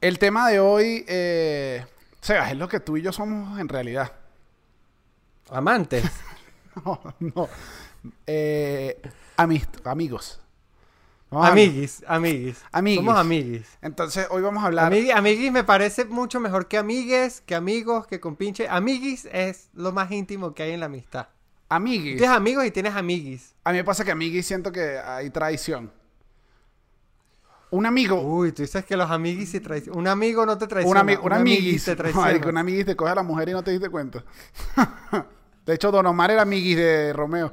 El tema de hoy, eh, Sebas, es lo que tú y yo somos en realidad. Amantes. No, no. Eh, amist- amigos. Vamos a- amiguis, amiguis. Amiguis. Somos amiguis. Entonces, hoy vamos a hablar. Amigui- amiguis me parece mucho mejor que amigues, que amigos, que compinche. Amiguis es lo más íntimo que hay en la amistad. Amiguis. Tienes amigos y tienes amiguis. A mí me pasa que amiguis siento que hay traición. Un amigo. Uy, tú dices que los amiguis se traicionan. Un amigo no te Un, traiciona. ami- un amiguis. te traiciona. Marico, un amiguis te coge a la mujer y no te diste cuenta. de hecho, Don Omar era amiguis de Romeo.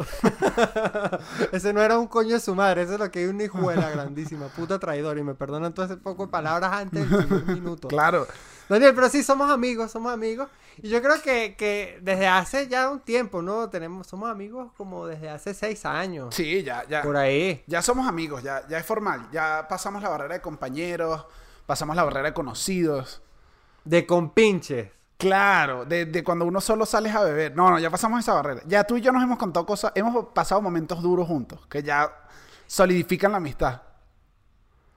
Ese no era un coño de su madre, ese es lo que hay una hijuela grandísima, puta traidor. Y me perdonan todo ese poco de palabras antes del primer minuto. Claro. Daniel, pero sí, somos amigos, somos amigos. Y yo creo que, que desde hace ya un tiempo, ¿no? Tenemos, somos amigos como desde hace seis años. Sí, ya, ya. Por ahí. Ya somos amigos, ya, ya es formal. Ya pasamos la barrera de compañeros, pasamos la barrera de conocidos. De compinches. Claro, de, de cuando uno solo sales a beber. No, no, ya pasamos esa barrera. Ya tú y yo nos hemos contado cosas, hemos pasado momentos duros juntos, que ya solidifican la amistad.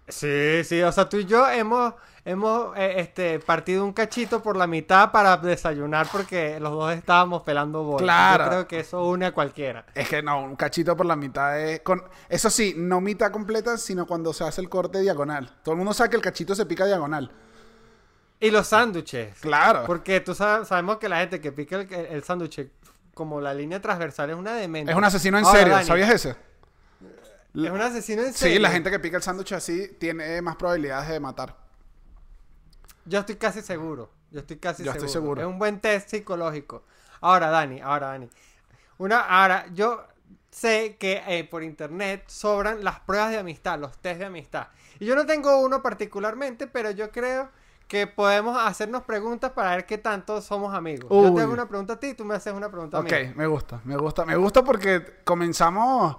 Sí, sí, o sea, tú y yo hemos, hemos eh, este, partido un cachito por la mitad para desayunar porque los dos estábamos pelando bolas. Claro. Yo creo que eso une a cualquiera. Es que no, un cachito por la mitad es... Con... Eso sí, no mitad completa, sino cuando se hace el corte diagonal. Todo el mundo sabe que el cachito se pica diagonal. Y los sándwiches. Claro. Porque tú sabes, sabemos que la gente que pica el, el sándwich como la línea transversal es una demente. Es un asesino en Ahora, serio, Dani, ¿sabías ese? Es un asesino en serio. Sí, la gente que pica el sándwich así tiene más probabilidades de matar. Yo estoy casi seguro. Yo estoy casi Yo seguro. estoy seguro. Es un buen test psicológico. Ahora, Dani, ahora, Dani. Una, ahora, yo sé que eh, por internet sobran las pruebas de amistad, los test de amistad. Y yo no tengo uno particularmente, pero yo creo que podemos hacernos preguntas para ver qué tanto somos amigos. Yo te hago una pregunta a ti y tú me haces una pregunta a mí. Ok, me gusta, me gusta. Me gusta porque comenzamos...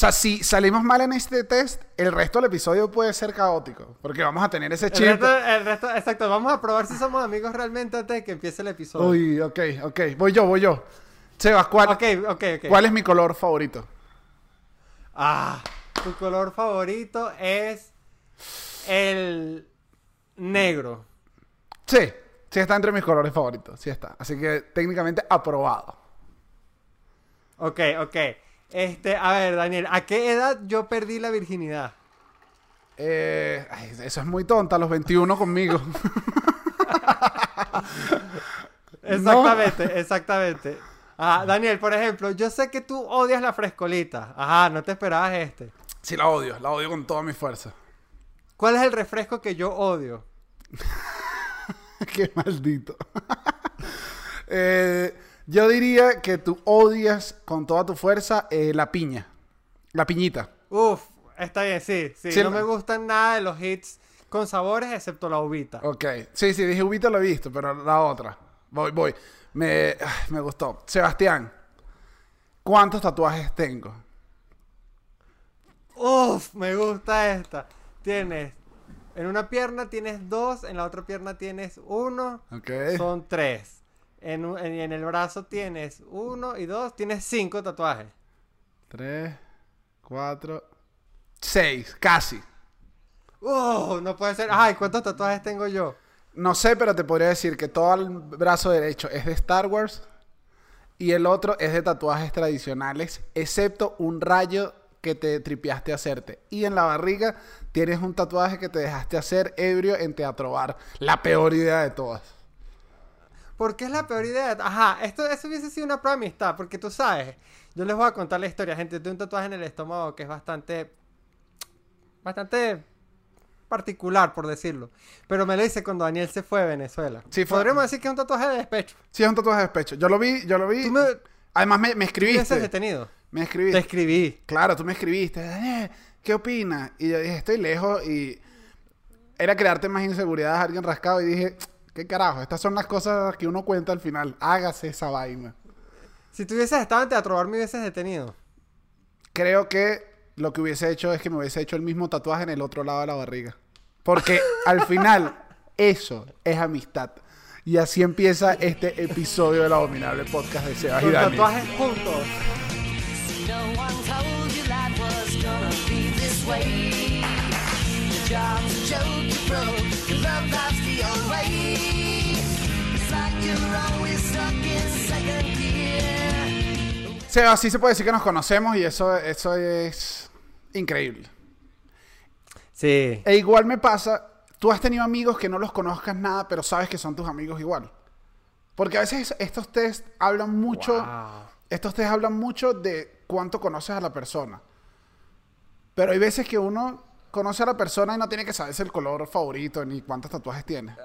O sea, si salimos mal en este test, el resto del episodio puede ser caótico. Porque vamos a tener ese El chip. resto, el resto- exacto, vamos a probar si somos amigos realmente antes de que empiece el episodio. Uy, ok, ok. Voy yo, voy yo. Sebas, ¿cuál, Ok, ok, ok. ¿cuál es mi color favorito? Ah, tu color favorito es el negro. Sí, sí está entre mis colores favoritos. Sí está. Así que técnicamente aprobado. Ok, ok. Este, a ver, Daniel, ¿a qué edad yo perdí la virginidad? Eh, ay, eso es muy tonta, los 21 conmigo. Exactamente, exactamente. Ah, Daniel, por ejemplo, yo sé que tú odias la frescolita. Ajá, no te esperabas este. Sí, la odio, la odio con toda mi fuerza. ¿Cuál es el refresco que yo odio? Qué maldito. Eh, yo diría que tú odias con toda tu fuerza eh, la piña. La piñita. Uf, está bien, sí, sí. Sí, no me gustan nada de los hits con sabores excepto la uvita. Ok. Sí, sí, dije Ubita lo he visto, pero la otra. Voy, voy. Me, ah, me gustó. Sebastián, ¿cuántos tatuajes tengo? Uf, me gusta esta. Tienes, en una pierna tienes dos, en la otra pierna tienes uno, Ok. son tres. En, un- en, en el brazo tienes uno y dos, tienes cinco tatuajes. Tres, cuatro, seis, casi. ¡Uh! No puede ser. Ay, ¿cuántos tatuajes tengo yo? No sé, pero te podría decir que todo el brazo derecho es de Star Wars y el otro es de tatuajes tradicionales, excepto un rayo que te tripiaste a hacerte. Y en la barriga tienes un tatuaje que te dejaste hacer ebrio en Teatro Bar. La peor idea de todas. ¿Por qué es la peor idea? Ajá, esto eso hubiese sido una prueba de amistad, porque tú sabes, yo les voy a contar la historia, gente, tengo un tatuaje en el estómago que es bastante, bastante particular, por decirlo. Pero me lo hice cuando Daniel se fue a Venezuela. Sí, fue- Podríamos decir que es un tatuaje de despecho. Sí, es un tatuaje de despecho. Yo lo vi, yo lo vi. Tú me Además, me, me escribiste. detenido. Me Te escribiste. escribí. Claro, tú me escribiste. "Daniel, ¿Qué opinas? Y yo dije, estoy lejos y era crearte más inseguridad a alguien rascado y dije, ¿qué carajo? Estas son las cosas que uno cuenta al final. Hágase esa vaina. Si tú hubieses estado en Teatro Bar, me hubieses detenido. Creo que lo que hubiese hecho es que me hubiese hecho el mismo tatuaje en el otro lado de la barriga. Porque al final, eso es amistad. Y así empieza este episodio del abominable podcast de Sebas y Dani. tatuajes juntos. No Seba, sí se puede decir que nos conocemos y eso, eso es increíble. Sí. E igual me pasa, tú has tenido amigos que no los conozcas nada, pero sabes que son tus amigos igual. Porque a veces estos test hablan mucho, Wow. estos test hablan mucho de cuánto conoces a la persona. Pero hay veces que uno conoce a la persona y no tiene que saberse el color favorito ni cuántos tatuajes tiene.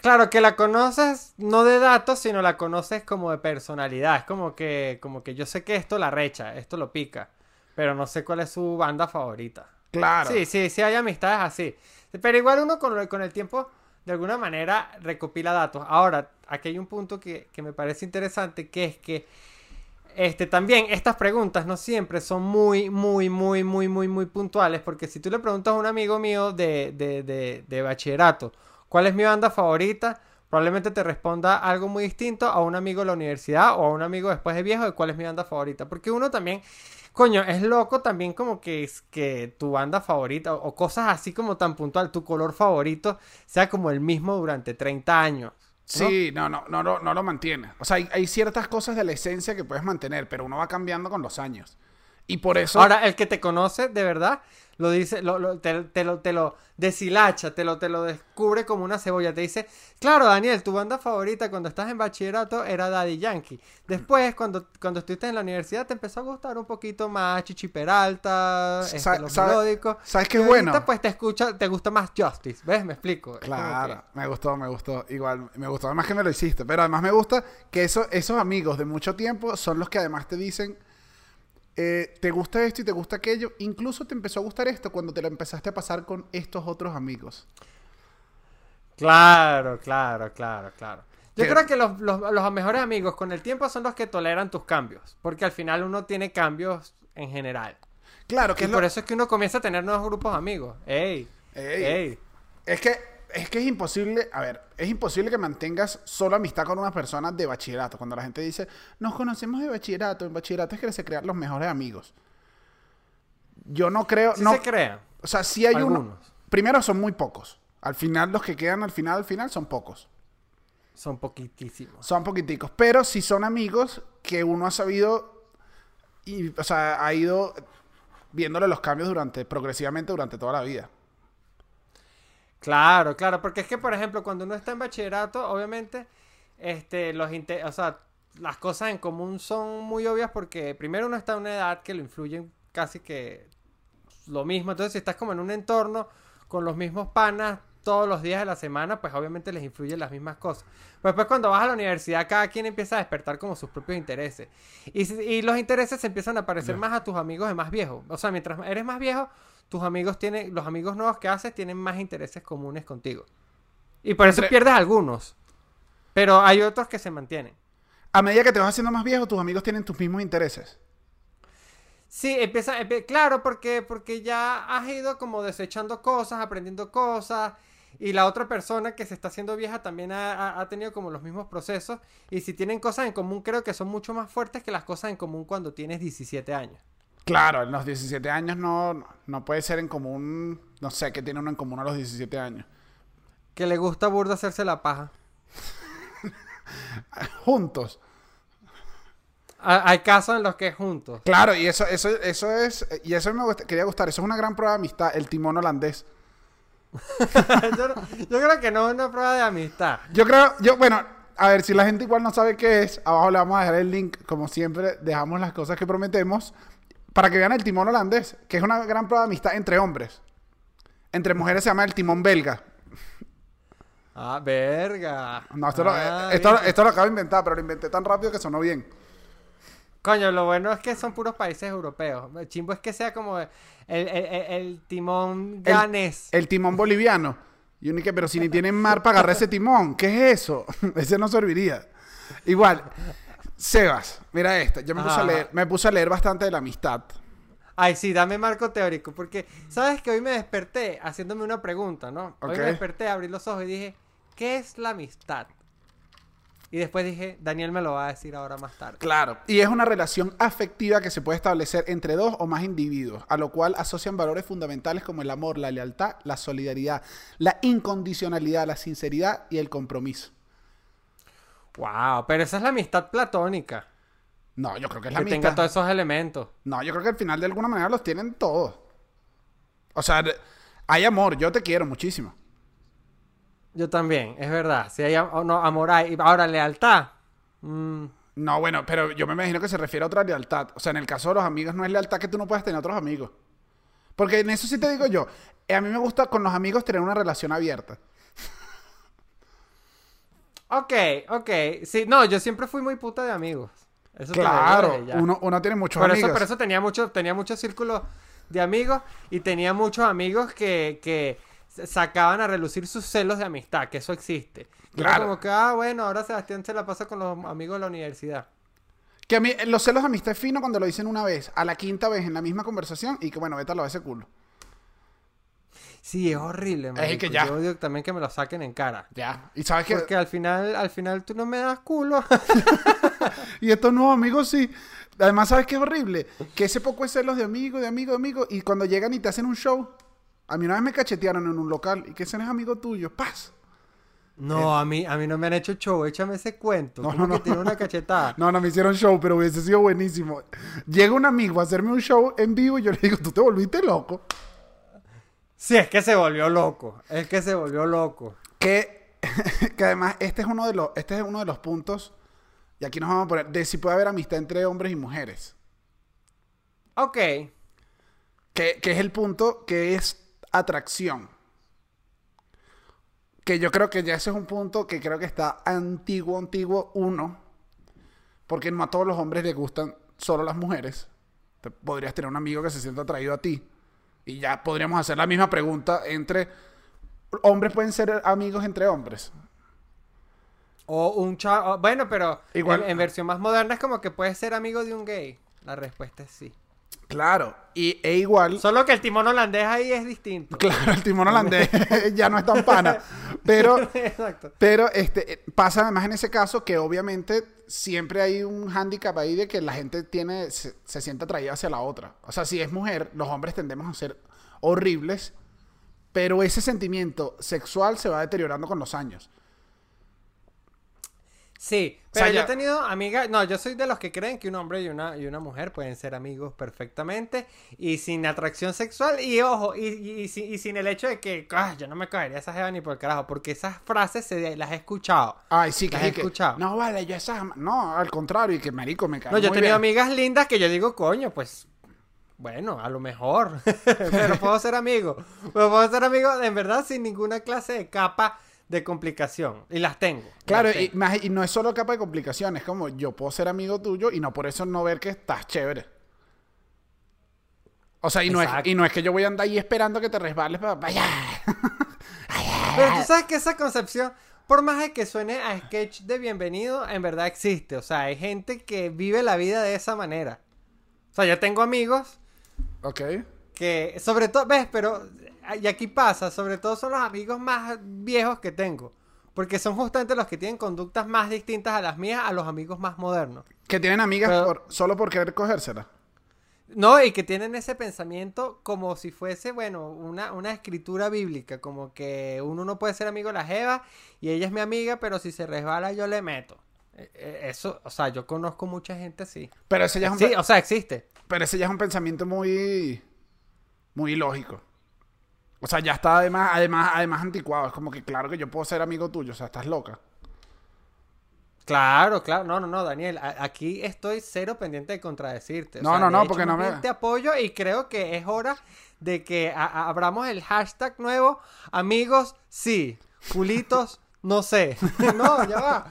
Claro, que la conoces no de datos, sino la conoces como de personalidad. Es como que, como que yo sé que esto la recha, esto lo pica, pero no sé cuál es su banda favorita. Claro. Sí, sí, sí hay amistades así. Pero igual uno con, con el tiempo, de alguna manera, recopila datos. Ahora, aquí hay un punto que, que me parece interesante, que es que este, también estas preguntas no siempre son muy, muy, muy, muy, muy, muy puntuales, porque si tú le preguntas a un amigo mío de, de, de, de bachillerato, ¿cuál es mi banda favorita? Probablemente te responda algo muy distinto a un amigo de la universidad o a un amigo después de viejo de cuál es mi banda favorita. Porque uno también, coño, es loco también como que es que tu banda favorita o, cosas así como tan puntual, tu color favorito sea como el mismo durante 30 años. Sí, no, no, no, no, no lo mantiene. O sea, hay, hay ciertas cosas de la esencia que puedes mantener, pero uno va cambiando con los años. Y por eso... Ahora, el que te conoce de verdad, lo dice, lo, lo- te, te lo, te lo deshilacha, te lo, te lo descubre como una cebolla. Te dice, claro, Daniel, tu banda favorita cuando estás en bachillerato era Daddy Yankee. Después, cuando, cuando estuviste en la universidad, te empezó a gustar un poquito más Chichi Peralta, este, los sabe- melódicos. ¿sabes qué Y es ahorita, bueno? pues te escucha, te gusta más Justice, ¿ves? Me explico. Claro, que- me gustó, me gustó. Igual, me gustó. Además que me lo hiciste. Pero además me gusta que eso, esos amigos de mucho tiempo son los que además te dicen, eh, te gusta esto y te gusta aquello. Incluso te empezó a gustar esto cuando te lo empezaste a pasar con estos otros amigos. Claro, claro, claro, claro. Yo creo que los, los- los mejores amigos con el tiempo son los que toleran tus cambios, porque al final uno tiene cambios en general. Claro, que Y es, por lo- eso es que uno comienza a tener nuevos grupos de amigos. ¡Ey! Ey. ¡Ey! es que es que es imposible, a ver, es imposible que mantengas solo amistad con una persona de bachillerato. Cuando la gente dice, nos conocemos de bachillerato, en bachillerato es que se crean los mejores amigos. Yo no creo, Sí no, se crean. o sea, sí hay uno. Primero son muy pocos. Al final los que quedan al final al final son pocos. Son poquitísimos. Son poquiticos, pero sí son amigos que uno ha sabido y o sea, ha ido viéndole los cambios durante progresivamente durante toda la vida. Claro, claro, porque es que, por ejemplo, cuando uno está en bachillerato, obviamente, este, los o sea, las cosas en común son muy obvias porque primero uno está en una edad que lo influyen casi que lo mismo. Entonces, si estás como en un entorno con los mismos panas todos los días de la semana, pues obviamente les influyen las mismas cosas. Pero después cuando vas a la universidad, cada quien empieza a despertar como sus propios intereses. Y, y los intereses se empiezan a parecer más a tus amigos de más viejos. O sea, mientras eres más viejo, tus amigos tienen, los amigos nuevos que haces tienen más intereses comunes contigo. Y por eso Entre- pierdes algunos. Pero hay otros que se mantienen. A medida que te vas haciendo más viejo, tus amigos tienen tus mismos intereses. Sí, empieza, empie- claro, porque, porque ya has ido como desechando cosas, aprendiendo cosas, y la otra persona que se está haciendo vieja también ha, ha- ha tenido como los mismos procesos, y si tienen cosas en común, creo que son mucho más fuertes que las cosas en común cuando tienes 17 años. Claro, en los 17 años no, no puede ser en común, no sé, qué tiene uno en común a los 17 años. Que le gusta burda hacerse la paja. Juntos. Ha- Hay casos en los que es juntos. Claro, y eso, eso, eso es, y eso me gusta- quería gustar, eso es una gran prueba de amistad, el timón holandés. yo, yo creo que no es una prueba de amistad. Yo creo, yo, bueno, a ver, si la gente igual no sabe qué es, abajo le vamos a dejar el link, como siempre, dejamos las cosas que prometemos, para que vean el timón holandés, que es una gran prueba de amistad entre hombres. Entre mujeres se llama el timón belga. Ah, verga. No, esto, lo, Ah, esto, ¿viste? esto lo acabo de inventar, pero lo inventé tan rápido que sonó bien. Coño, lo bueno es que son puros países europeos. El chimbo es que sea como el, el- el- el timón El- ganés. El, timón boliviano. Y uno que, pero si ni tienen mar para agarrar ese timón, ¿qué es eso? ese no serviría. Igual, Sebas, mira esta. Yo me puse, a leer, me puse a leer bastante de la amistad. Ay, sí, dame marco teórico. Porque, ¿sabes que hoy me desperté haciéndome una pregunta, ¿no? Hoy me desperté, abrí los ojos y dije, ¿qué es la amistad? Y después dije, Daniel me lo va a decir ahora más tarde. Claro. Y es una relación afectiva que se puede establecer entre dos o más individuos, a lo cual asocian valores fundamentales como el amor, la lealtad, la solidaridad, la incondicionalidad, la sinceridad y el compromiso. Wow, pero esa es la amistad platónica. No, yo creo que es la que mitad. tenga todos esos elementos. No, yo creo que al final de alguna manera los tienen todos. O sea, hay amor, yo te quiero muchísimo. Yo también, es verdad. Si hay am- no, amor hay. Ahora, lealtad. Mm, No, bueno, pero yo me imagino que se refiere a otra lealtad. O sea, en el caso de los amigos no es lealtad que tú no puedes tener otros amigos. Porque en eso sí te digo yo. eh, A mí me gusta con los amigos tener una relación abierta. Ok, ok. Sí, no, yo siempre fui muy puta de amigos. Eso Claro, uno, uno tiene muchos por amigos. eso, por eso tenía mucho, tenía muchos círculos de amigos y tenía muchos amigos que, que sacaban a relucir sus celos de amistad, que eso existe. Era Claro. como que, ah, bueno, ahora Sebastián se la pasa con los amigos de la universidad. Que a mí, los celos de amistad es fino cuando lo dicen una vez, a la quinta vez en la misma conversación y que bueno, vete a lo de ese culo. Sí, es horrible, Es marico. que ya. Yo odio también que me lo saquen en cara. Ya. Y sabes que. Porque al final, al final tú no me das culo. Y estos nuevos amigos sí. Además, ¿sabes qué es horrible? Que ese poco es celos de amigo, de amigo, de amigo. Y cuando llegan y te hacen un show. A mí una vez me cachetearon en un local y que ese no es amigo tuyo. Paz. No, a mí, a mí no me han hecho show. Échame ese cuento. No, ¿Cómo no, que no. tiene una cachetada? No, no me hicieron show, pero hubiese sido buenísimo. Llega un amigo a hacerme un show en vivo y yo le digo, tú te volviste loco. Sí, es que se volvió loco. Es que se volvió loco. Que, que además este es uno de los, este es uno de los puntos, y aquí nos vamos a poner, de si puede haber amistad entre hombres y mujeres. Ok. Que, que es el punto que es atracción. Que yo creo que ya ese es un punto que creo que está antiguo, antiguo, uno. Porque no a todos los hombres les gustan solo las mujeres. Te- podrías tener un amigo que se sienta atraído a ti. Y ya podríamos hacer la misma pregunta entre... Hombres pueden ser amigos entre hombres. O un chavo. Bueno, pero Igual- En, en versión más moderna es como que puedes ser amigo de un gay. La respuesta es sí. Claro. Y, e igual... Solo que el timón holandés ahí es distinto. Claro, el timón holandés ya no es tan pana. Pero Exacto. Pero este, eh, pasa además en ese caso que obviamente siempre hay un hándicap ahí de que la gente tiene, se, se siente atraída hacia la otra. O sea, si es mujer, los hombres tendemos a ser horribles, pero ese sentimiento sexual se va deteriorando con los años. Sí, O sea, pero yo ya- he tenido amigas, no, yo soy de los que creen que un hombre y una, y una mujer pueden ser amigos perfectamente y sin atracción sexual y ojo, y, y- y sin, el hecho de que "Ah, yo no me cogería esa jeva ni por carajo, porque esas frases se, las he escuchado. Ay, sí, que, Las he y que- escuchado. No, vale, yo esas... No, al contrario, y que marico me cae No, yo he tenido bien. amigas lindas que yo digo, coño, pues, bueno, a lo mejor, pero puedo ser amigo, pero puedo ser amigo en verdad sin ninguna clase de capa de complicación y las tengo. Claro, las y, más- y no es solo capa de complicaciones, es como yo puedo ser amigo tuyo y no por eso no ver que estás chévere. O sea, y no, es, y no es que yo voy a andar ahí esperando que te resbales para vaya. Pero tú sabes que esa concepción, por más de que suene a sketch de bienvenido, en verdad existe. O sea, hay gente que vive la vida de esa manera. O sea, yo tengo amigos ok. que, sobre todo, ves, pero, y aquí pasa, sobre todo son los amigos más viejos que tengo. Porque son justamente los que tienen conductas más distintas a las mías, a los amigos más modernos. Que tienen amigas Pero- por- solo por querer cogérsela. No, y que tienen ese pensamiento como si fuese, bueno, una, una escritura bíblica, como que uno no puede ser amigo de la Jeva y ella es mi amiga, pero si se resbala yo le meto. Eh, eh, Eso, o sea, yo conozco mucha gente así. Pero ese ya es un, Sí, o sea, existe. pero ese ya es un pensamiento muy. muy ilógico. O sea, ya está además, además, además anticuado. Es como que claro que yo puedo ser amigo tuyo. O sea, estás loca. Claro, claro. No, no, no, Daniel. aquí estoy cero pendiente de contradecirte. O No, sea, no, no, hecho, porque no me- Te apoyo y creo que es hora de que abramos el hashtag nuevo. Amigos, sí. Culitos, no sé. no, ya va.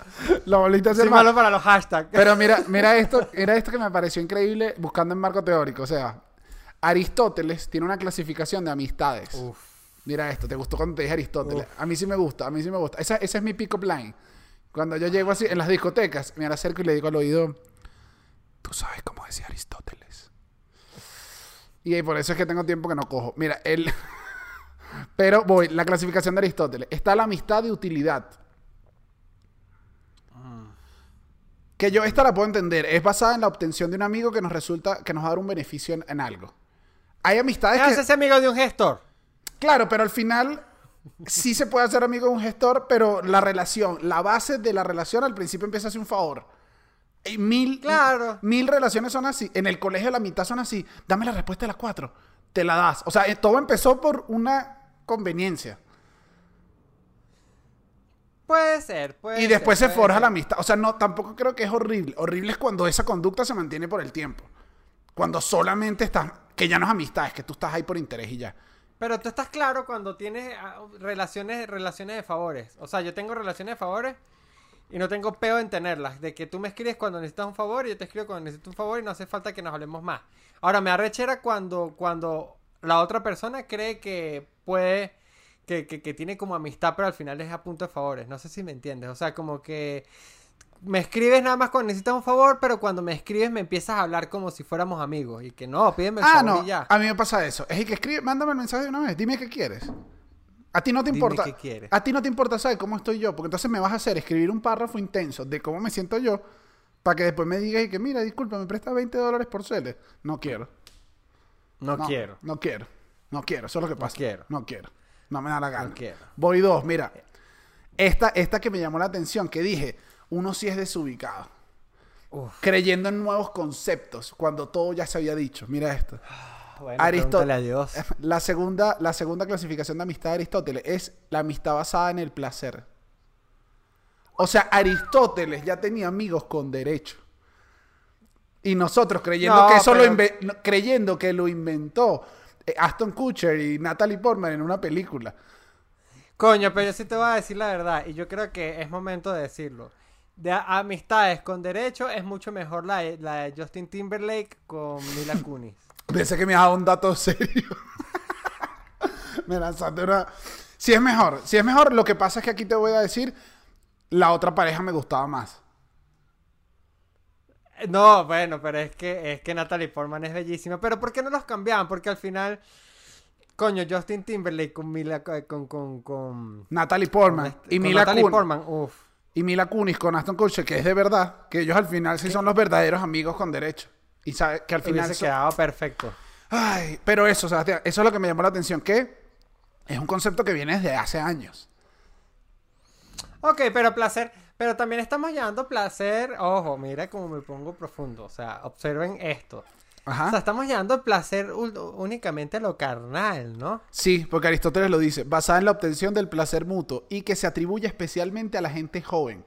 La bolita hacia Soy el mar. malo para los hashtags. Pero mira, mira esto, era esto que me pareció increíble buscando en marco teórico. O sea, Aristóteles tiene una clasificación de amistades. Uf. Mira esto, ¿te gustó cuando te dije Aristóteles? A mí sí me gusta, a mí sí me gusta. Esa, es mi pick-up line. Cuando yo llego así en las discotecas, me acerco y le digo al oído, tú sabes cómo decía Aristóteles. Y por eso es que tengo tiempo que no cojo. Mira, él... Pero voy, la clasificación de Aristóteles. Está la amistad de utilidad. Que yo esta la puedo entender. Es basada en la obtención de un amigo que nos resulta, que nos va a dar un beneficio en, en algo. Hay amistades ¿Qué que... hace ese amigo de un gestor? Claro, pero al final sí se puede hacer amigo de un gestor, pero la relación, la base de la relación al principio empieza a hacer un favor. Y mil, Claro. mil relaciones son así. En el colegio la mitad son así. Dame la respuesta de las cuatro. Te la das. O sea, eh, todo empezó por una conveniencia. Puede ser, puede Y después ser, se forja ser. la amistad. O sea, no, tampoco creo que es horrible. Horrible es cuando esa conducta se mantiene por el tiempo. Cuando solamente estás, que ya no es amistad, es que tú estás ahí por interés y ya. Pero tú estás claro cuando tienes ah, relaciones, relaciones de favores. O sea, yo tengo relaciones de favores y no tengo peo en tenerlas. De que tú me escribes cuando necesitas un favor y yo te escribo cuando necesito un favor y no hace falta que nos hablemos más. Ahora, me arrechera cuando, cuando la otra persona cree que puede, que, que, que tiene como amistad, pero al final es a punto de favores. No sé si me entiendes. O sea, como que me escribes nada más cuando necesitas un favor, pero cuando me escribes me empiezas a hablar como si fuéramos amigos. Y que no, pídeme el Ah, favor no. y ya. A mí me pasa eso. Es el que escribe, mándame el mensaje de una vez. Dime qué quieres. A ti no te Dime importa. qué quieres. A ti no te importa saber cómo estoy yo, porque entonces me vas a hacer escribir un párrafo intenso de cómo me siento yo, para que después me digas y que, mira, disculpa, me presta 20 dólares por cele. No quiero. No, quiero. No quiero. No quiero. Eso es lo que pasa. quiero. No quiero. No me da la gana. No quiero. Voy dos. Mira. Esta, esta que me llamó la atención, que dije, uno sí es desubicado. Uf. Creyendo en nuevos conceptos, cuando todo ya se había dicho. Mira esto. Bueno, Aristo- pregúntale a Dios. La segunda, la segunda clasificación de amistad de Aristóteles es la amistad basada en el placer. O sea, Aristóteles ya tenía amigos con derecho. Y nosotros creyendo No, que eso lo pero- creyendo que lo inventó eh, Aston Kutcher y Natalie Portman en una película. Coño, pero yo sí te voy a decir la verdad. Y yo creo que es momento de decirlo. De amistades con derecho es mucho mejor la de, la de Justin Timberlake con Mila Kunis. Pensé que me daba un dato serio. me lanzaste una. Si es mejor, si es mejor, lo que pasa es que aquí te voy a decir, la otra pareja me gustaba más. No, bueno, pero es que es que Natalie Portman es bellísima. Pero ¿por qué no los cambiaban? Porque al final, coño, Justin Timberlake con Mila con con con, Natalie Portman con este- y Mila Natalie Kun- Portman, uf. Y Mila Kunis con Aston Kutcher, que es de verdad, que ellos al final sí son los verdaderos amigos con derecho. Y sabe que al final Hubiese son- quedado perfecto. Ay, pero eso, Sebastián, eso es lo que me llamó la atención, que es un concepto que viene desde hace años. Ok, pero placer, pero también estamos llevando placer, ojo, mira cómo me pongo profundo, o sea, observen esto. Ajá. O sea, estamos llevando el placer únicamente a lo carnal, ¿no? Sí, porque Aristóteles lo dice, basada en la obtención del placer mutuo y que se atribuye especialmente a la gente joven.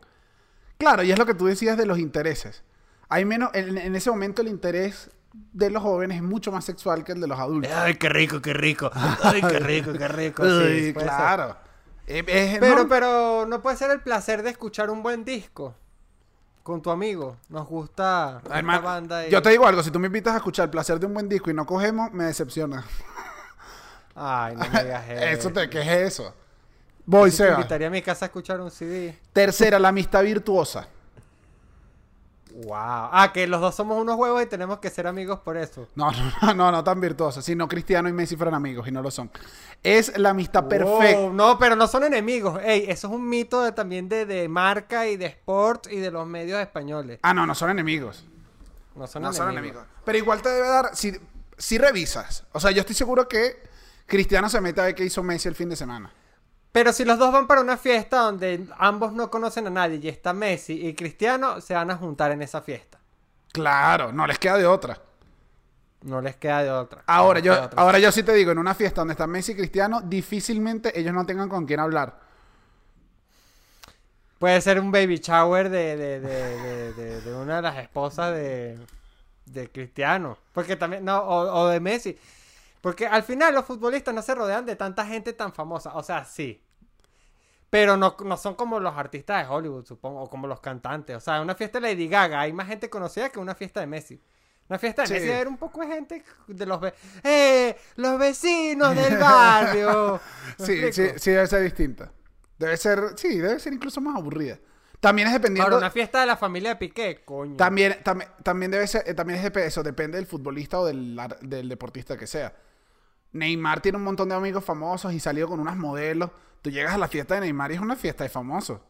Claro, y es lo que tú decías de los intereses. Hay menos, en, en ese momento el interés de los jóvenes es mucho más sexual que el de los adultos. Ay, qué rico, qué rico. Ay, qué rico, qué rico. sí, claro. Eh, es- Pero, no, pero no puede ser el placer de escuchar un buen disco con tu amigo. Nos gusta esta hermano, banda. y- Yo te digo algo, si tú me invitas a escuchar el placer de un buen disco y no cogemos, me decepciona. Ay, no me digas Eso eso. te, ¿qué es eso? Voy, Sí te Seba. invitaría a mi casa a escuchar un CD. Tercera, la amistad virtuosa. Wow. Ah, que los dos somos unos huevos y tenemos que ser amigos por eso. No, no, no, no tan virtuosa. Si no, Cristiano y Messi fueran amigos y no lo son. Es la amistad perfecta. No, pero no son enemigos. Ey, eso es un mito de- también de, de marca y de sport y de los medios españoles. Ah, no, no son enemigos. No son no enemigos. son enemigos. Pero igual te debe dar, si, si revisas. O sea, yo estoy seguro que Cristiano se mete a ver qué hizo Messi el fin de semana. Pero si los dos van para una fiesta donde ambos no conocen a nadie y está Messi y Cristiano, se van a juntar en esa fiesta. Claro, no les queda de otra. No les queda de otra. Ahora No yo, otra. ahora yo sí te digo, en una fiesta donde está Messi y Cristiano, difícilmente ellos no tengan con quién hablar. Puede ser un baby shower de, de, de, de, una de las esposas de, de Cristiano. Porque también, no, o, o de Messi. Porque al final los futbolistas no se rodean de tanta gente tan famosa. O sea, sí. Pero no, no son como los artistas de Hollywood, supongo, o como los cantantes. O sea, una fiesta de Lady Gaga hay más gente conocida que una fiesta de Messi. Una fiesta de Sí. Messi haber un poco de gente de los... ve- ¡Eh! ¡Los vecinos del barrio! ¿Me Sí, sí, debe ser distinta. Debe ser, sí, debe ser incluso más aburrida. También es dependiendo. Ahora, una fiesta de la familia de Piqué, coño. También, también, también debe ser, eh, también es de eso, depende del futbolista o del, del deportista que sea. Neymar tiene un montón de amigos famosos y salió con unas modelos. Tú llegas a la fiesta de Neymar y es una fiesta de famosos.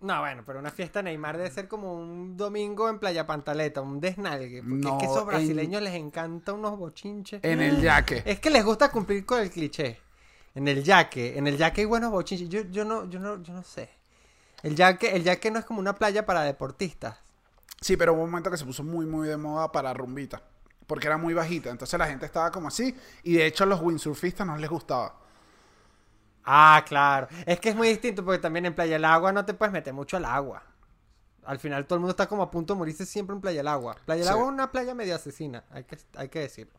No, bueno, pero una fiesta Neymar debe ser como un domingo en Playa Pantaleta, un desnalgue. Porque No, es que a esos en- brasileños les encanta unos bochinches. En el yaque. Es que les gusta cumplir con el cliché. En el yaque, en el yaque hay buenos bochinches. Yo, yo no, yo no, yo no sé. El yaque, el yaque no es como una playa para deportistas. Sí, pero hubo un momento que se puso muy, muy de moda para rumbita. Porque era muy bajita. Entonces la gente estaba como así. Y de hecho a los windsurfistas no les gustaba. Ah, claro. Es que es muy distinto porque también en Playa del Agua no te puedes meter mucho al agua. Al final todo el mundo está como a punto de morirse siempre en Playa del Agua. Playa del Sí. Agua es una playa medio asesina, hay que, hay que decirlo.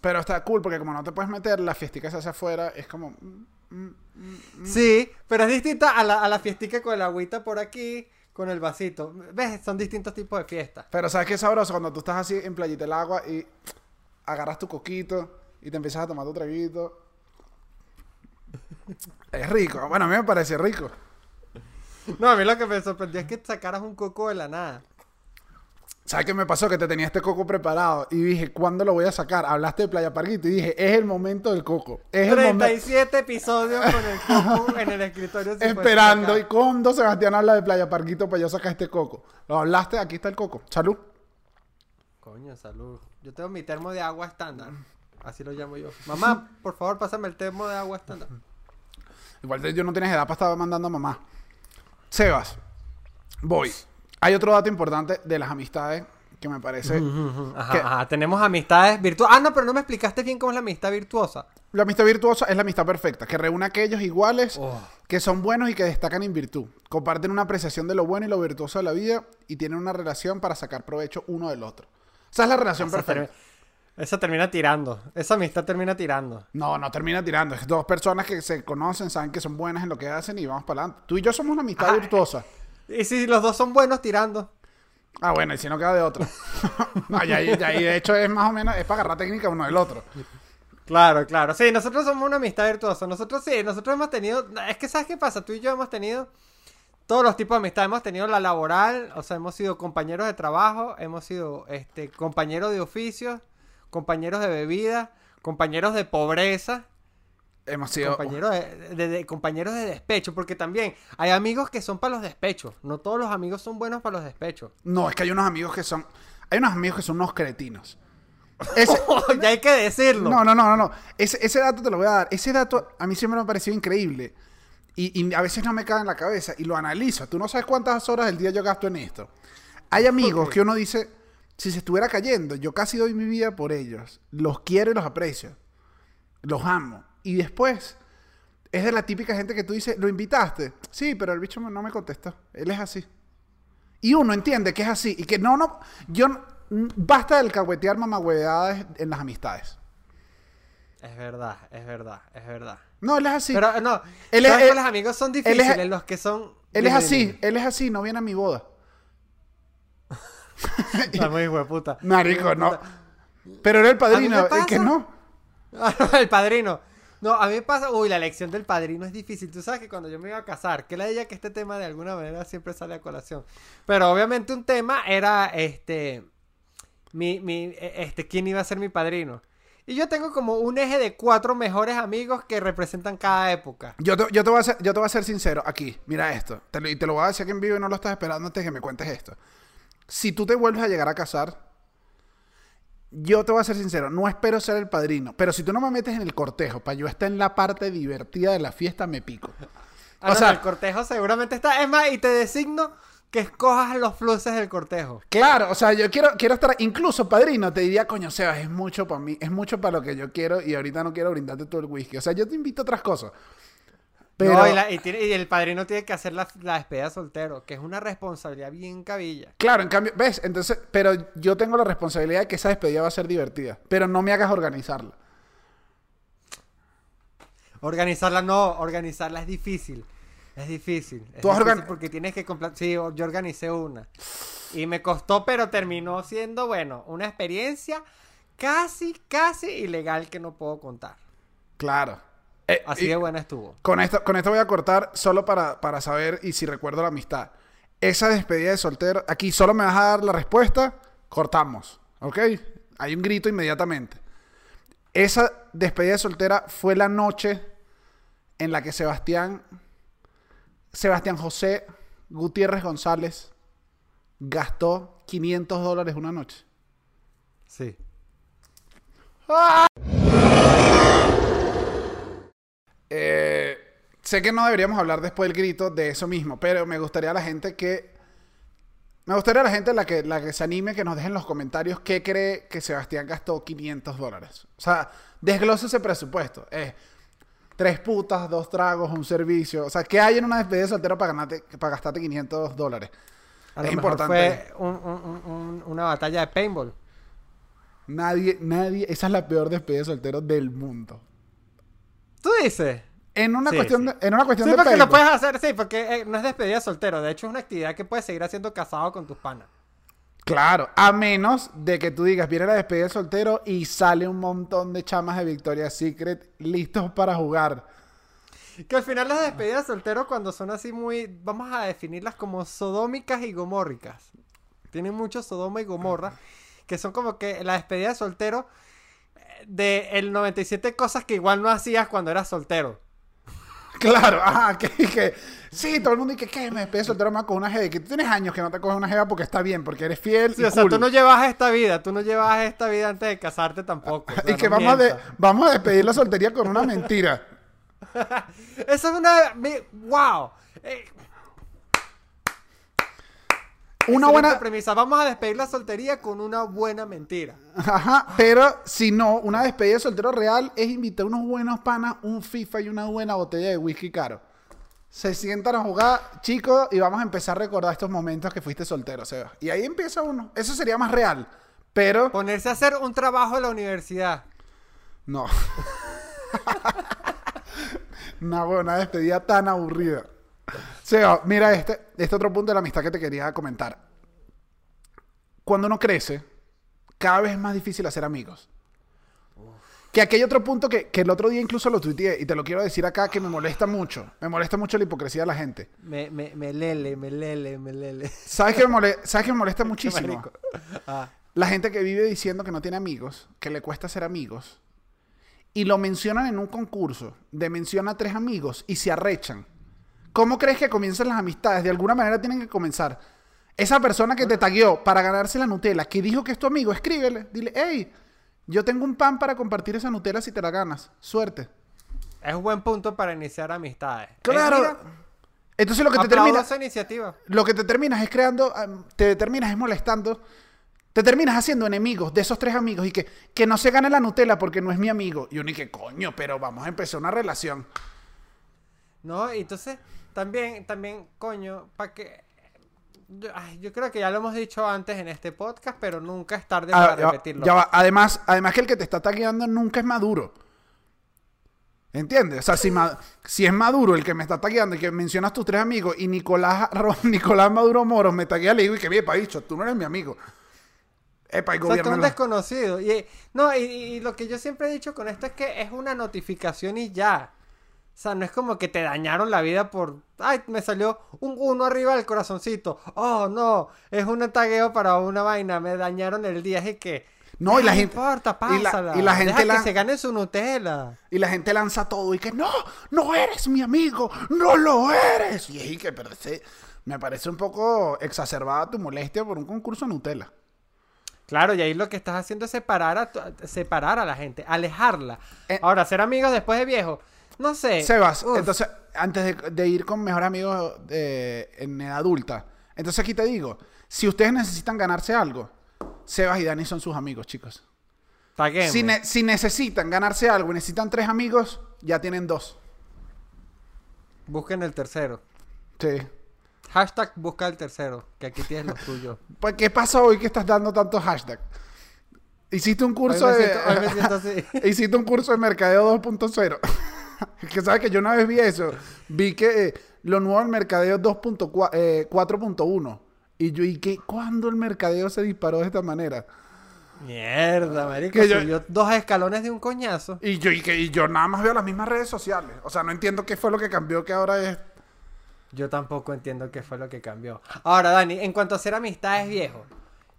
Pero está cool porque como no te puedes meter, la fiestica se hace afuera. Es como... mm, mm, mm. Sí, pero es distinta a la, a la fiestica con el agüita por aquí, con el vasito. ¿Ves? Son distintos tipos de fiestas. Pero ¿sabes qué es sabroso? Cuando tú estás así en Playita del Agua y agarras tu coquito y te empiezas a tomar tu traguito. Es rico. Bueno, a mí me parece rico. No, a mí lo que me sorprendió es que sacaras un coco de la nada. ¿Sabes qué me pasó? Que te tenía este coco preparado y dije, ¿cuándo lo voy a sacar? Hablaste de Playa Parguito y dije, es el momento del coco. Es el momento. 37 episodios con el coco en el escritorio. Esperando. ¿Y cuándo Sebastián habla de Playa Parguito para yo sacar este coco? Lo hablaste, aquí está el coco. Salud. Coño, salud. Yo tengo mi termo de agua estándar. Así lo llamo yo. Mamá, por favor, pásame el termo de agua estándar. Igual yo no tienes edad para estar mandando a mamá. Sebas, voy. Hay otro dato importante de las amistades que me parece. Ajá, ajá, tenemos amistades virtuosas. Ah, no, pero no me explicaste bien cómo es la amistad virtuosa. La amistad virtuosa es la amistad perfecta, que reúne a aquellos iguales Oh. que son buenos y que destacan en virtud. Comparten una apreciación de lo bueno y lo virtuoso de la vida y tienen una relación para sacar provecho uno del otro. Esa es la relación perfecta. Esa termina tirando. Esa amistad termina tirando. No, no termina tirando. Es dos personas que se conocen, saben que son buenas en lo que hacen y vamos para adelante. Tú y yo somos una amistad virtuosa. Y si los dos son buenos tirando. Ah, bueno, y si no queda de otro. no, ya, ahí- ahí de hecho es más o menos, es para agarrar técnica uno del otro. Claro, claro. Sí, nosotros somos una amistad virtuosa. Nosotros sí, nosotros hemos tenido. Es que, ¿sabes qué pasa? Tú y yo hemos tenido todos los tipos de amistad. Hemos tenido la laboral, o sea, hemos sido compañeros de trabajo, hemos sido este, compañeros de oficios, compañeros de bebida, compañeros de pobreza, Hemos sido... compañeros de, de- de- compañeros de despecho, porque también hay amigos que son para los despechos. No todos los amigos son buenos para los despechos. No, es que hay unos amigos que son... Hay unos amigos que son unos cretinos. Ese... ya hay que decirlo. No, no, no, no, no. Ese, ese dato te lo voy a dar. Ese dato a mí siempre me ha parecido increíble. Y, y a veces no me cae en la cabeza. Y lo analizo. Tú no sabes cuántas horas del día yo gasto en esto. Hay amigos que uno dice, si se estuviera cayendo, yo casi doy mi vida por ellos. Los quiero y los aprecio. Los amo. Y después, es de la típica gente que tú dices, ¿lo invitaste? Sí, pero el bicho no me contestó. Él es así. Y uno entiende que es así. Y que no, no, yo, basta del cagüetear mamagüeadas en las amistades. Es verdad, es verdad, es verdad. No, él es así. Pero no, Él es- ¿sabes él- cuáles amigos son él es- difíciles? los que son... él es así, él es así, no viene a mi boda. Está muy hueputa. Marico, no. Pero era el padrino, el que no. El padrino. No, a mí me pasa, uy, la elección del padrino es difícil. Tú sabes que cuando yo me iba a casar, que la ella que este tema de alguna manera siempre sale a colación. Pero obviamente un tema era este mi, mi eh, este quién iba a ser mi padrino. Y yo tengo como un eje de cuatro mejores amigos que representan cada época. Yo te, yo, te voy a ser, yo te voy a ser sincero aquí. Mira esto. Te y te lo voy a decir aquí en vivo y no lo estás esperando antes que me cuentes esto. Si tú te vuelves a llegar a casar, yo te voy a ser sincero. No espero ser el padrino. Pero si tú no me metes en el cortejo para yo estar en la parte divertida de la fiesta, me pico. Ah, O no, sea- no, el cortejo seguramente está. Es más, y te designo que escojas los fluces del cortejo. Claro, o sea, yo quiero, quiero estar, incluso padrino, te diría, coño, Sebas, es mucho para mí, es mucho para lo que yo quiero y ahorita no quiero brindarte todo el whisky. O sea, yo te invito a otras cosas. Pero, No, y, la- y tiene- y el padrino tiene que hacer la, la despedida de soltero, que es una responsabilidad bien cabilla. claro, en cambio, ¿ves? Entonces, pero yo tengo la responsabilidad de que esa despedida va a ser divertida, pero no me hagas organizarla. Organizarla no, organizarla es difícil. Es difícil. Es Tú has difícil organ- porque tienes que. Sí, yo organicé una. Y me costó, pero terminó siendo, bueno, una experiencia casi, casi ilegal que no puedo contar. Claro. Eh, Así de buena estuvo. con, esto, con esto voy a cortar solo para, para saber y si recuerdo la amistad. Esa despedida de soltero, aquí solo me vas a dar la respuesta, cortamos, ¿ok? Hay un grito inmediatamente. Esa despedida de soltera fue la noche en la que Sebastián, Sebastián José Gutiérrez González gastó 500 dólares una noche. Sí. Eh, sé que no deberíamos hablar después del grito de eso mismo, pero me gustaría a la gente que. Me gustaría a la gente la que, la que se anime que nos dejen en los comentarios qué cree que Sebastián gastó 500 dólares. O sea, desglose ese presupuesto. Es tres putas, dos tragos, un servicio. O sea, ¿qué hay en una despedida de soltero para, ganarte, para gastarte 500 dólares? A Es lo mejor importante. fue un- un- un- un- una batalla de paintball. Nadie, nadie. Esa es la peor despedida de soltero del mundo. ¿Tú dices? En una Sí, cuestión, sí. De, en una cuestión Sí, de porque lo puedes hacer, sí, porque eh, no es despedida de soltero. De hecho, es una actividad que puedes seguir haciendo casado con tus panas. Claro, a menos de que tú digas, viene la despedida de soltero y sale un montón de chamas de Victoria's Secret listos para jugar. Que al final las despedidas de soltero cuando son así muy, vamos a definirlas como sodómicas y gomórricas. Tienen mucho sodoma y gomorra, que son como que la despedida de soltero eh, de el 97 cosas que igual no hacías cuando eras soltero. Claro, ajá, que, que sí, todo el mundo dice, ¿qué? Me despedí de soltero más con una jeva. Que tú tienes años que no te coges una jeva porque está bien, porque eres fiel Sí, y o sea, cool. tú no llevas esta vida, tú no llevas esta vida antes de casarte tampoco. o sea, y que no vamos, a de- mientas. vamos a despedir la soltería con una mentira. Esa es una... ¡Wow! Eh, Una excelente buena... premisa. Vamos a despedir la soltería con una buena mentira. Ajá, pero si no, una despedida de soltero real es invitar unos buenos panas, un FIFA y una buena botella de whisky caro. Se sientan a jugar, chicos, y vamos a empezar a recordar estos momentos que fuiste soltero, Seba. Y ahí empieza uno. Eso sería más real. Pero Ponerse a hacer un trabajo en la universidad. no. una buena despedida tan aburrida. Seba, mira este, este otro punto de la amistad que te quería comentar. Cuando uno crece, cada vez es más difícil hacer amigos. Que aquí hay otro punto que, que el otro día incluso lo tuiteé y te lo quiero decir acá que me molesta mucho. Me molesta mucho la hipocresía de la gente. Me, me, me lele, me lele, me lele. ¿Sabes qué me, ¿sabes qué me molesta muchísimo? Ah, La gente que vive diciendo que no tiene amigos, que le cuesta ser amigos, y lo mencionan en un concurso de menciona a tres amigos y se arrechan. ¿Cómo crees que comienzan las amistades? De alguna manera tienen que comenzar. Esa persona que te tagueó para ganarse la Nutella, que dijo que es tu amigo, escríbele. Dile, hey, yo tengo un pan para compartir esa Nutella si te la ganas. Suerte. es un buen punto para iniciar amistades. Eh, Claro. Entonces lo que te termina... esa iniciativa. lo que te terminas es creando, am, te terminas es molestando, te terminas haciendo enemigos de esos tres amigos y que, que no se gane la Nutella porque no es mi amigo. Y uno y que coño, pero vamos a empezar una relación. ¿No? Entonces, también, también, coño, para que... Yo, ay, yo creo que ya lo hemos dicho antes en este podcast, pero nunca es tarde Ah, para ya repetirlo. ya va. Además, además que el que te está tagueando nunca es maduro. ¿Entiendes? O sea, si, ma- si es maduro el que me está tagueando y que mencionas tus tres amigos y Nicolás, Ro- Nicolás Maduro Moros me taguea, le digo y que bien, bicho, tú no eres mi amigo. Epa, y O sea, tú un desconocido. Y, no, y, y lo que yo siempre he dicho con esto es que es una notificación y ya. O sea, no es como que te dañaron la vida por... Ay, me salió un uno arriba del corazoncito. Oh, no, es un tagueo para una vaina. Me dañaron el día. Es que... No, y la "Ay, gente- No importa, y la- pásala. y la gente Deja la- que se gane su Nutella. Y la gente lanza todo y que no, no eres mi amigo, no lo eres. Y es que me parece un poco exacerbada tu molestia por un concurso Nutella. Claro, y ahí lo que estás haciendo es separar a, tu- separar a la gente, alejarla. Eh. Ahora, ser amigos después de viejo. No sé. Sebas, Uf. entonces, antes de, de ir con mejor amigo de- en edad adulta, entonces aquí te digo, si ustedes necesitan ganarse algo, Sebas y Dani son sus amigos, chicos. Si, ne- si necesitan ganarse algo y necesitan tres amigos, ya tienen dos. Busquen el tercero. Sí. Hashtag busca el tercero, que aquí tienes los tuyos. Pues, ¿qué pasa hoy que estás dando tantos hashtags? Hiciste un curso Hoy me de... siento- hoy me siento así. Hiciste un curso de mercadeo 2.0. que sabes que yo una vez vi eso. Vi que eh, lo nuevo del mercadeo 2.4, eh, 4.1. Y yo, ¿y qué? ¿Cuándo el mercadeo se disparó de esta manera? Mierda, marico. Que yo- Subió dos escalones de un coñazo. Y yo, y, que, y yo nada más veo las mismas redes sociales. O sea, no entiendo qué fue lo que cambió que ahora es... Yo tampoco entiendo qué fue lo que cambió. Ahora, Dani, en cuanto a ser amistades viejo,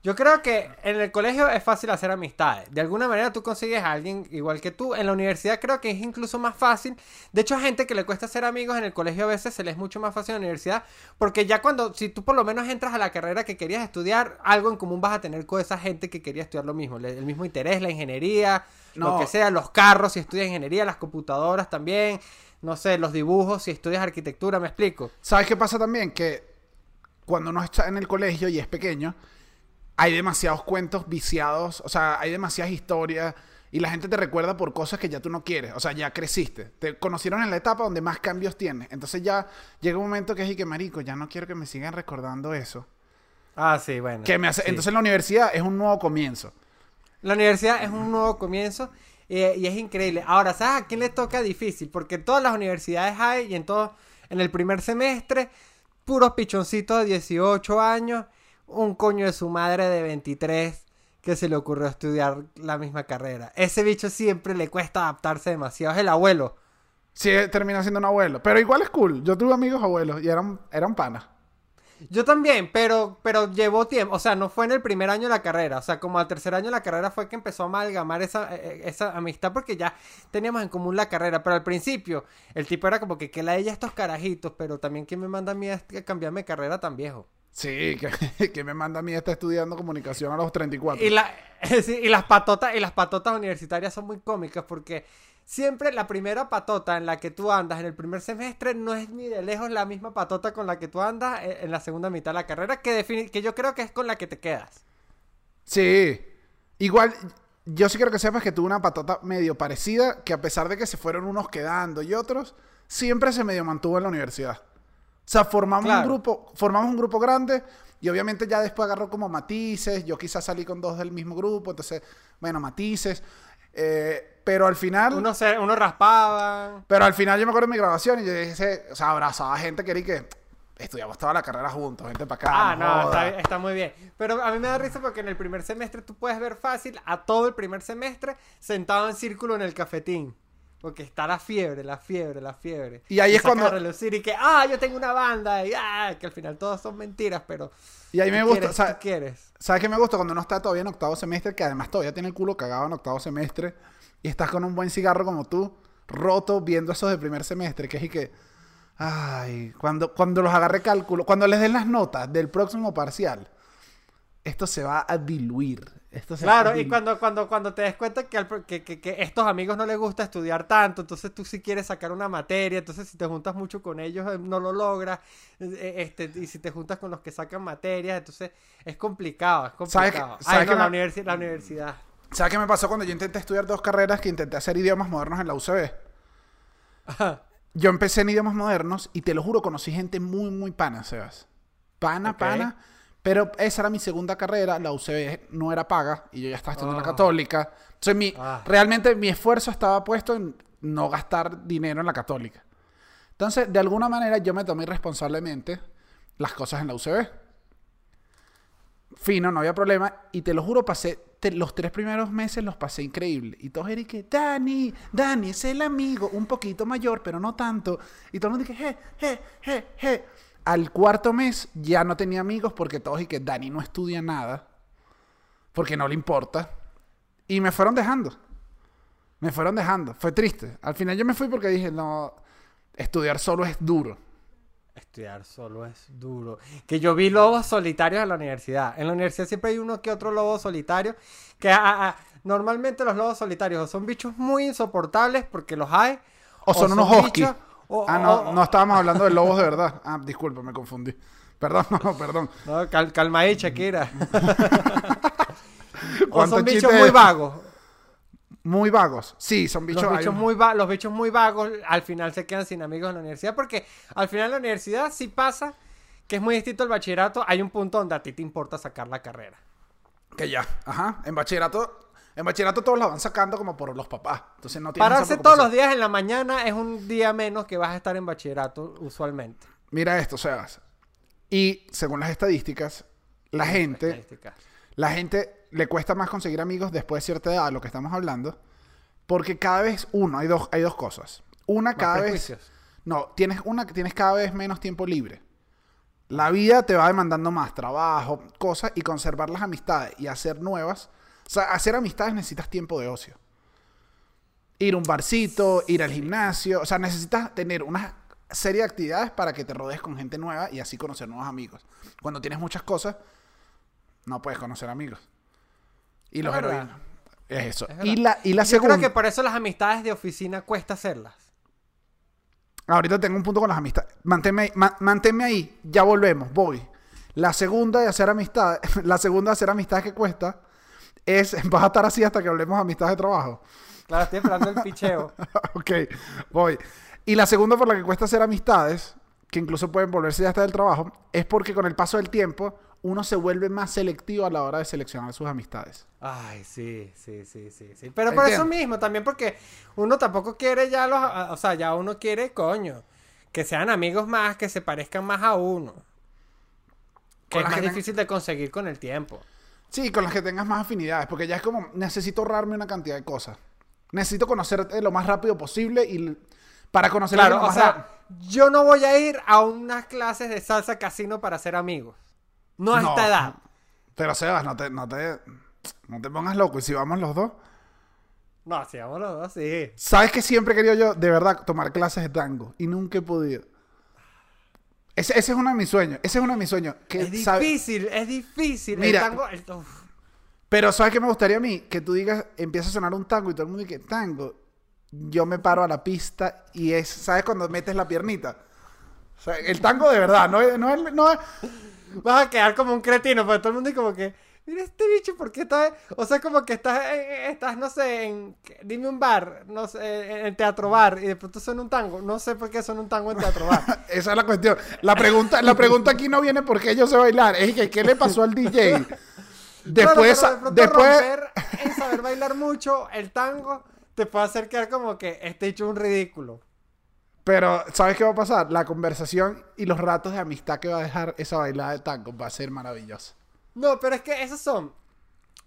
Yo creo que en el colegio es fácil hacer amistades. De alguna manera tú consigues a alguien igual que tú. En la universidad creo que es incluso más fácil. De hecho, a gente que le cuesta hacer amigos en el colegio a veces se les es mucho más fácil en la universidad. Porque ya cuando, si tú por lo menos entras a la carrera que querías estudiar, algo en común vas a tener con esa gente que quería estudiar lo mismo. El mismo interés, la ingeniería, No. lo que sea, los carros si estudias ingeniería, las computadoras también. No sé, los dibujos si estudias arquitectura, me explico. ¿Sabes qué pasa también? Que cuando uno está en el colegio y es pequeño, hay demasiados cuentos viciados, o sea, hay demasiadas historias y la gente te recuerda por cosas que ya tú no quieres, o sea, ya creciste. Te conocieron en la etapa donde más cambios tienes. Entonces ya llega un momento que es y que marico, ya no quiero que me sigan recordando eso. Ah, sí, bueno. Que me hace, sí. entonces la universidad es un nuevo comienzo. La universidad es un nuevo comienzo eh, y es increíble. Ahora, ¿sabes a quién le toca difícil? Porque en todas las universidades hay y en todo, en el primer semestre, puros pichoncitos de 18 años, un coño de su madre de 23 que se le ocurrió estudiar la misma carrera. Ese bicho siempre le cuesta adaptarse demasiado. Es el abuelo. Sí, termina siendo un abuelo. Pero igual es cool. Yo tuve amigos abuelos y eran, eran panas. Yo también, pero, pero llevó tiempo. O sea, no fue en el primer año de la carrera. O sea, como al tercer año de la carrera fue que empezó a amalgamar esa, eh, esa amistad porque ya teníamos en común la carrera. Pero al principio, el tipo era como que, que la ella estos carajitos, pero también ¿quién me manda a mí a cambiarme de carrera tan viejo? Sí, que, que me manda a mí está estudiando comunicación a los 34. Y, la, sí, y las patotas, y las patotas universitarias son muy cómicas porque siempre la primera patota en la que tú andas en el primer semestre no es ni de lejos la misma patota con la que tú andas eh, en la segunda mitad de la carrera, que, que yo creo que es con la que te quedas. Sí. Igual, yo sí quiero que sepas que tuve una patota medio parecida, que a pesar de que se fueron unos quedando y otros, siempre se medio mantuvo en la universidad. O sea, formamos un grupo, formamos un grupo grande y obviamente ya después agarró como matices. Yo quizás salí con dos del mismo grupo, entonces, bueno, matices. Eh, pero al final, Uno, se, uno raspaba. pero al final yo me acuerdo de mi grabación y yo dije, o sea, abrazaba gente que era y que estudiamos toda la carrera juntos, gente para acá. Ah, no, está, está muy bien. Pero a mí me da risa porque en el primer semestre tú puedes ver fácil a todo el primer semestre sentado en círculo en el cafetín. Porque está la fiebre, la fiebre, la fiebre. Y ahí es cuando- a relucir y que, ah, yo tengo una banda. Y ah, que al final todos son mentiras, pero. Y ahí me gusta, quieres, tú quieres. ¿Sabes qué me gusta? Cuando uno está todavía en octavo semestre, que además todavía tiene el culo cagado en octavo semestre, y estás con un buen cigarro como tú, roto, viendo esos de primer semestre, que es y que. Ay, cuando, cuando los agarre cálculo, cuando les den las notas del próximo parcial, esto se va a diluir. Esto se va a Claro, y cuando, cuando, cuando te des cuenta que, al que, que, que estos amigos no les gusta estudiar tanto, entonces tú sí quieres sacar una materia, entonces si te juntas mucho con ellos eh, no lo logras, eh, este, y si te juntas con los que sacan materias, entonces es complicado, es ¿Sabes complicado. sabes Ay, no, qué la, me- universi- la universidad. ¿Sabes qué me pasó cuando yo intenté estudiar dos carreras que intenté hacer idiomas modernos en la UCB? Yo empecé en idiomas modernos y te lo juro, conocí gente muy, muy pana, Sebas. Pana, pana. Pero esa era mi segunda carrera, la UCB no era paga y yo ya estaba estudiando en la Ah. católica. Entonces, mi, Ah. realmente mi esfuerzo estaba puesto en no gastar dinero en la católica. Entonces, de alguna manera, yo me tomé responsablemente las cosas en la UCB. Fino, no había problema. Y te lo juro, pasé te- los tres primeros meses los pasé increíble. Y todos eran que, Dani, Dani es el amigo, un poquito mayor, pero no tanto. Y todo el mundo dije, je, je, je, je. Al cuarto mes ya no tenía amigos porque todos y que Dani no estudia nada. Porque no le importa. Y me fueron dejando. Me fueron dejando. Fue triste. Al final yo me fui porque dije, no, estudiar solo es duro. Estudiar solo es duro. Que yo vi lobos solitarios en la universidad. En la universidad siempre hay uno que otro lobo solitario. Que ah, ah, normalmente los lobos solitarios o son bichos muy insoportables porque los hay. O son unos huskies. Bichos- o- ah, o- no, o- no estábamos hablando de lobos de verdad. Ah, disculpa, me confundí. Perdón, no, perdón. No, cal- calma ahí, Shakira. o ¿Cuántos son bichos muy vagos. Muy vagos. Sí, son bichos. los, hay bichos un- muy va- los bichos muy vagos al final se quedan sin amigos en la universidad porque al final en la universidad sí pasa que es muy distinto al bachillerato. Hay un punto donde a ti te importa sacar la carrera. Que ya. Ajá. En bachillerato. En bachillerato todos la van sacando como por los papás. Entonces no Pararse todos los días en la mañana es un día menos que vas a estar en bachillerato usualmente. Mira esto, Sebas. Y según las estadísticas, la gente. Estadísticas. La gente le cuesta más conseguir amigos después de cierta edad, lo que estamos hablando. Porque cada vez, uno, hay dos, hay dos cosas. Una, Más cada vez. No, tienes una que tienes cada vez menos tiempo libre. La vida te va demandando más trabajo, cosas y conservar las amistades y hacer nuevas. O sea, hacer amistades necesitas tiempo de ocio. Ir a un barcito, ir al gimnasio. O sea, necesitas tener una serie de actividades para que te rodees con gente nueva y así conocer nuevos amigos. Cuando tienes muchas cosas, no puedes conocer amigos. Y los Es verdad. heroínas. Es eso. Es y la, y la Yo segunda. creo que por eso las amistades de oficina cuesta hacerlas. Ahorita tengo un punto con las amistades. Manténme, ma- manténme ahí, ya volvemos, voy. La segunda de hacer amistades, la segunda de hacer amistades que cuesta es, vas a estar así hasta que hablemos de amistades de trabajo. Claro, estoy esperando el picheo. ok, voy. Y la segunda por la que cuesta hacer amistades, que incluso pueden volverse ya hasta del trabajo, es porque con el paso del tiempo uno se vuelve más selectivo a la hora de seleccionar sus amistades. Ay, sí, sí, sí, sí, sí. Pero por eso mismo, también porque uno tampoco quiere ya los... O sea, ya uno quiere, coño, que sean amigos más, que se parezcan más a uno. Que Con es más que difícil de conseguir con el tiempo. Sí, con las que tengas más afinidades, porque ya es como, necesito ahorrarme una cantidad de cosas. Necesito conocerte lo más rápido posible y para conocer Claro, o lo más ra- sea, yo no voy a ir a unas clases de salsa casino para ser amigos. No a No. esta edad. Pero Sebas, no te, no te, no te pongas loco. Y si vamos los dos. No, si vamos los dos, sí. ¿Sabes que siempre he querido yo, de verdad, tomar clases de tango? Y nunca he podido. Ese, ese es uno de mis sueños. Ese es uno de mis sueños. Que, Es sabe- difícil, es difícil. Mira. el tango... el-. Pero ¿sabes qué me gustaría a mí? Que tú digas, empieza a sonar un tango y todo el mundo dice, tango. Yo me paro a la pista y es, ¿sabes cuando metes la piernita? O sea, el tango de verdad, no es, no es, no es- Vas a quedar como un cretino, porque todo el mundo es como que, mira este bicho, ¿por qué está? O sea, como que estás, en- estás no sé, en, dime un bar, no sé, en teatro bar, y de pronto suena un tango. No sé por qué suena un tango en teatro bar. Esa es la cuestión. La pregunta, la pregunta aquí no viene porque yo sé bailar. Es que, ¿qué le pasó al DJ? Después, Claro, pero de pronto después, romper en saber bailar mucho el tango te puede hacer quedar como que este hecho un ridículo. pero ¿sabes qué va a pasar? La conversación y los ratos de amistad que va a dejar esa bailada de tango va a ser maravillosa. No, pero es que esos son,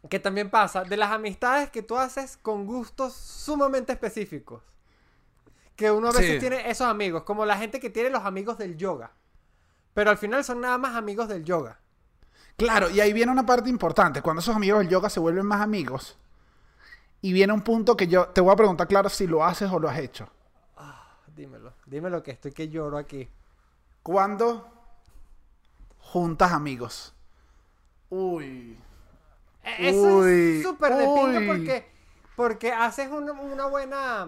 que también pasa, de las amistades que tú haces con gustos sumamente específicos. Que uno a veces Sí. tiene esos amigos, como la gente que tiene los amigos del yoga. Pero al final son nada más amigos del yoga. Claro, y ahí viene una parte importante. Cuando esos amigos del yoga se vuelven más amigos, y viene un punto que yo te voy a preguntar, claro, si lo haces o lo has hecho. Dímelo, dímelo que estoy que lloro aquí. ¿Cuándo juntas amigos? Uy. E- Eso Uy, es súper de pinga uy. porque, porque haces una, una buena.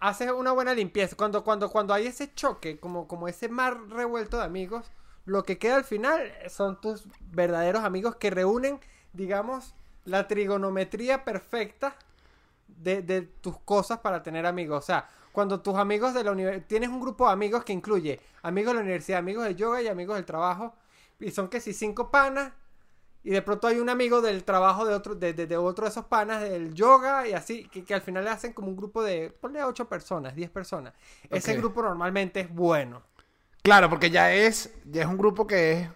Haces una buena limpieza. Cuando, cuando, cuando hay ese choque, como, como ese mar revuelto de amigos, lo que queda al final son tus verdaderos amigos que reúnen, digamos, la trigonometría perfecta de, de tus cosas para tener amigos. O sea, cuando tus amigos de la universidad. Tienes un grupo de amigos que incluye amigos de la universidad, amigos de yoga y amigos del trabajo. Y son que si cinco panas. Y de pronto hay un amigo del trabajo de otro, de, de- de otro de esos panas del yoga y así, que, que al final le hacen como un grupo de, ponle a 8 personas, 10 personas. Ese grupo normalmente es bueno. Claro, porque ya es, ya es un grupo que es-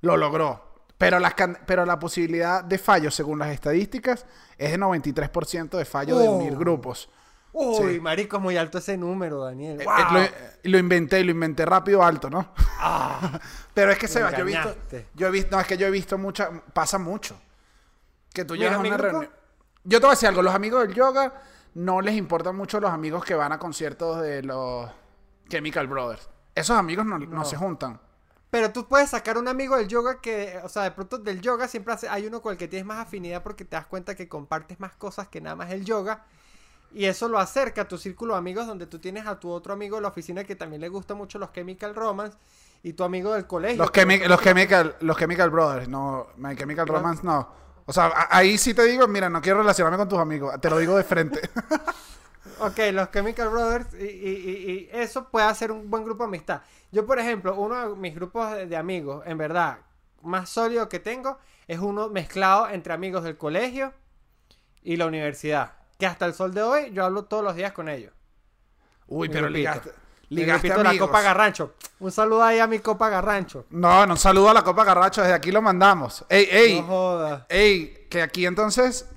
lo logró. Pero, las, can- pero la posibilidad de fallo, según las estadísticas, es de 93% de fallo de Oh. unir grupos. Uy, Sí. marico, es muy alto ese número, Daniel. Eh, ¡Wow! eh, lo, lo inventé, lo inventé rápido alto, ¿no? Pero es que, Sebas, yo he visto, engañaste. yo he visto, no, es que yo he visto mucha, pasa mucho. Que tú llegas a una reunión. Yo te voy a decir algo, los amigos del yoga no les importan mucho los amigos que van a conciertos de los Chemical Brothers. Esos amigos no, no No. se juntan. Pero tú puedes sacar un amigo del yoga que, o sea, de pronto del yoga siempre hace- hay uno con el que tienes más afinidad porque te das cuenta que compartes más cosas que nada más el yoga. Y eso lo acerca a tu círculo de amigos donde tú tienes a tu otro amigo de la oficina que también le gusta mucho los Chemical Romance y tu amigo del colegio. Los, Chemi- los, chemical, los Chemical Brothers, no, My Chemical. Romance no. O sea, ahí sí te digo, mira, no quiero relacionarme con tus amigos, te lo digo de frente. Ok, los Chemical Brothers y, y- y- y eso puede hacer un buen grupo de amistad. Yo, por ejemplo, uno de mis grupos de, de amigos, en verdad, más sólido que tengo, es uno mezclado entre amigos del colegio y la universidad. Que hasta el sol de hoy yo hablo todos los días con ellos. Uy, pero ligaste, ligaste grupito de la. Copa Garrancho. Un saludo ahí a mi Copa Garrancho. No, no, un saludo a la Copa Garracho, desde aquí lo mandamos. Ey, ey, No jodas. ey, que aquí entonces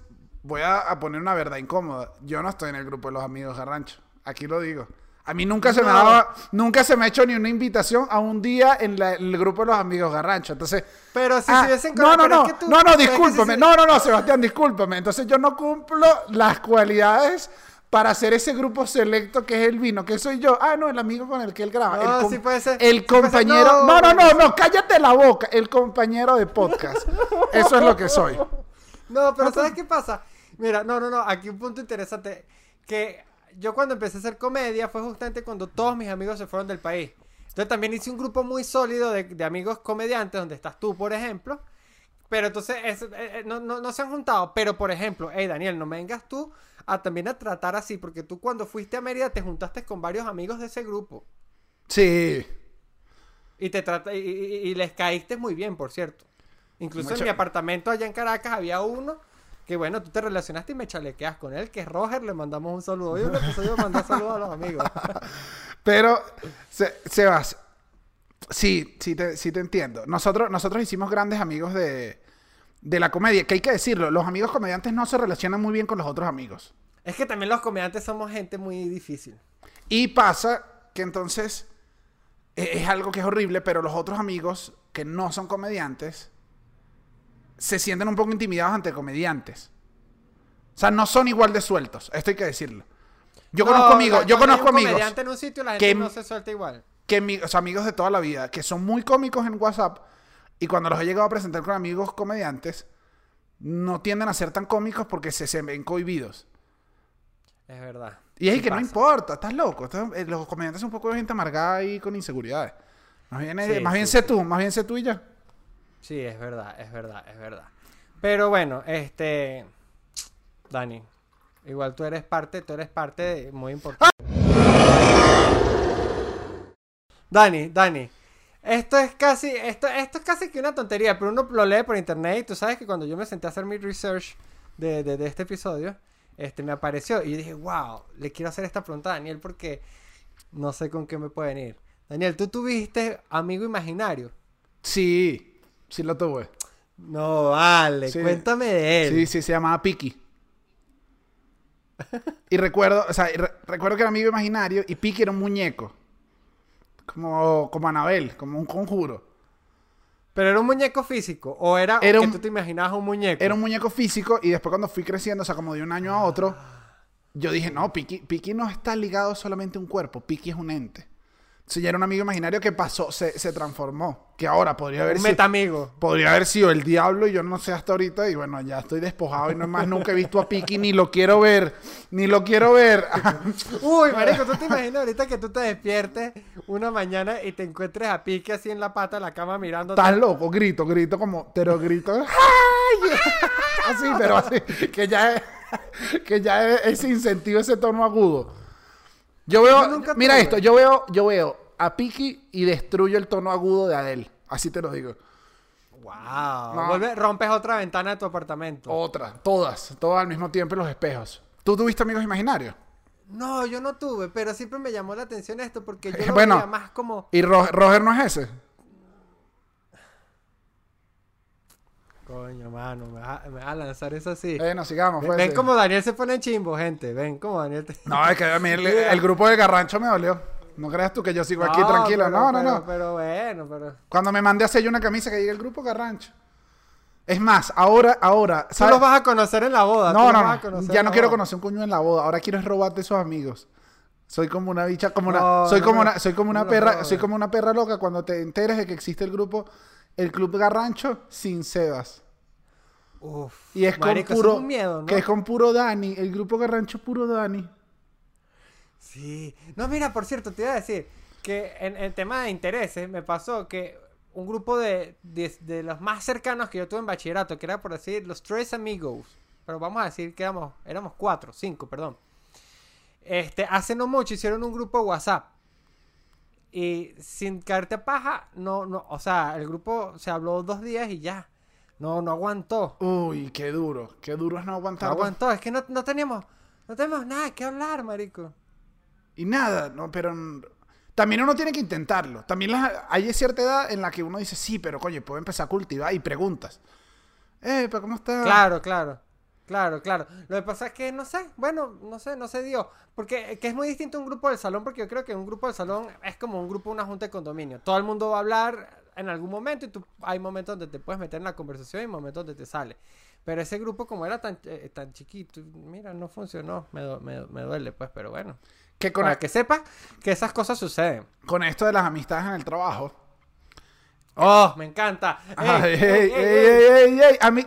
voy a, a poner una verdad incómoda. Yo no estoy en el grupo de los amigos Garrancho. Aquí lo digo. A mí nunca se me daba, nunca se me ha hecho ni una invitación a un día en la- el grupo de los amigos Garrancho. Entonces, Pero si ah, se hubiesen no, no, pero no, es que tú- no, no, pero es que si discúlpame, se- no, no, no, Sebastián, discúlpame. Entonces yo no cumplo las cualidades para hacer ese grupo selecto que es el vino, que soy yo. Ah, no, el amigo con el que él graba. No, el com- sí puede ser, El sí puede ser, compañero. no. No, no, no, no, cállate la boca. El compañero de podcast. Eso es lo que soy. No, pero ¿sabes qué pasa? Mira, no, no, no, aquí un punto interesante. Que yo cuando empecé a hacer comedia fue justamente cuando todos mis amigos se fueron del país. Entonces también hice un grupo muy sólido de, de amigos comediantes, donde estás tú, por ejemplo. Pero entonces es- eh, eh, no, no, no se han juntado. Pero, por ejemplo, hey Daniel, no me vengas tú a también a tratar así, porque tú cuando fuiste a Mérida te juntaste con varios amigos de ese grupo. Sí. Y, te trata, y, y- y les caíste muy bien, por cierto. Incluso Mucho- en mi apartamento allá en Caracas había uno que, bueno, tú te relacionaste y me chalequeas con él, que es Roger. Le mandamos un saludo. Hoy un episodio mandar saludos a los amigos. Pero, Se- Sebas, sí, sí te, sí te entiendo. Nosotros, nosotros hicimos grandes amigos de, de la comedia, que hay que decirlo, los amigos comediantes no se relacionan muy bien con los otros amigos. es que también los comediantes somos gente muy difícil. Y pasa que entonces e- es algo que es horrible, pero los otros amigos que no son comediantes se sienten un poco intimidados ante comediantes. O sea, no son igual de sueltos, esto hay que decirlo. Yo No, conozco amigos, yo conozco un amigos. comediante en un sitio, la gente que- no se suelta igual. que mi- o sea, amigos de toda la vida, que son muy cómicos en WhatsApp, y cuando los he llegado a presentar con amigos comediantes, no tienden a ser tan cómicos porque se, se ven cohibidos. Es verdad. Y es Sí que no importa, estás loco. estás- eh, los comediantes son un poco de gente amargada y con inseguridades. Más bien, Sí, más bien sí, sé sí. tú, más bien sé tú y ya. Sí, es verdad, es verdad, es verdad. Pero bueno, este. Dani, igual tú eres parte, tú eres parte de- muy importante. Dani, Dani. Esto es casi, esto, esto es casi que una tontería, pero uno lo lee por internet y tú sabes que cuando yo me senté a hacer mi research de, de- de este episodio, este me apareció y yo dije, wow, le quiero hacer esta pregunta a Daniel porque no sé con qué me puede venir. Daniel, ¿tú tuviste amigo imaginario? Sí, sí lo tuve. No, vale, Sí. cuéntame de él. Sí, sí, se llamaba Piki. Y recuerdo, o sea, re- recuerdo que era amigo imaginario y Piki era un muñeco. Como, como Anabel, como un conjuro. ¿Pero era un muñeco físico? ¿O era, Era que un- tú te imaginabas un muñeco? Era un muñeco físico y después cuando fui creciendo, o sea, como de un año a otro, yo dije, no, Piki, Piki no está ligado solamente a un cuerpo, Piki es un ente. Entonces ya era un amigo imaginario que pasó, se, se transformó. Que ahora podría haber un sido... metamigo. Podría haber sido el diablo y yo no sé hasta ahorita. Y bueno, ya estoy despojado y no más nunca he visto a Piki ni lo quiero ver. Ni lo quiero ver. Uy, marico, ¿tú te imaginas ahorita que tú te despiertes una mañana y te encuentres a Pique así en la pata de la cama mirando? Estás loco, grito, grito como, pero grito. ¡ay! Así, pero así. Que ya es, que ya es ese incentivo, ese tono agudo. Yo veo, Yo nunca mira tuve. esto, yo veo, yo veo a Piki y destruyo el tono agudo de Adele. Así te lo digo. Wow. No. Vuelve, rompes otra ventana de tu apartamento. Otra, todas, todas al mismo tiempo en los espejos. ¿Tú tuviste amigos imaginarios? No, yo no tuve, pero siempre me llamó la atención esto porque yo lo Bueno. veía más como... ¿Y Ro- Roger no es ese? Coño, mano, me vas, a- me vas a lanzar eso así. Bueno, sigamos. ven, pues, ven sí. como Daniel se pone chimbo, gente. Ven como Daniel te... No, es que a mí el, el grupo de Garrancho me dolió. No creas tú que yo sigo aquí tranquilo. pero- no, no, pero- no. Pero bueno, pero... Cuando me mandé a hacer una camisa que diga el grupo Garrancho. Es más, ahora, ahora, Tú ¿sabes? los vas a conocer en la boda. tú No, no, vas no. Ya no quiero boda. conocer un cuño en la boda. Ahora quiero es robarte esos amigos. Soy como una bicha, como una, soy no como una, soy como una perra, soy como una perra loca cuando te enteres de que existe el grupo, el club Garrancho sin Sebas. Uf, Y es marico, con puro, es miedo, ¿no? que es con puro Dani, el grupo Garrancho puro Dani. Sí. No, mira, por cierto, te iba a decir que en el tema de intereses me pasó que un grupo de, de, de los más cercanos que yo tuve en bachillerato, que era por decir los tres amigos, pero vamos a decir que éramos, éramos cuatro, cinco, perdón. Este, hace no mucho hicieron un grupo de WhatsApp. Y sin caerte a paja, no, no, o sea, el grupo se habló dos días y ya. No, no aguantó. Uy, qué duro, qué duro es no No aguantar. aguantó. Es que no, no teníamos, no tenemos nada que hablar, marico. Y nada, no, pero también uno tiene que intentarlo. También las- hay cierta edad en la que uno dice, sí, pero coño, puedo empezar a cultivar y preguntas. Eh, pero ¿cómo estás? Claro, claro. Claro, claro. Lo que pasa es que no sé, bueno, no sé, no se dio. Porque eh, que es muy distinto un grupo del salón, porque yo creo que un grupo del salón es como un grupo, una junta de condominio. Todo el mundo va a hablar en algún momento y tú hay momentos donde te puedes meter en la conversación y momentos donde te sale. Pero ese grupo como era tan, eh, tan chiquito, mira, no funcionó. Me, me, me duele, pues, pero bueno. Que con, Para que sepas que esas cosas suceden. con esto de las amistades en el trabajo. Oh, me encanta. Ay, ¡Ey, ey, ey, ey, ey, ey, ey, ey, A mí.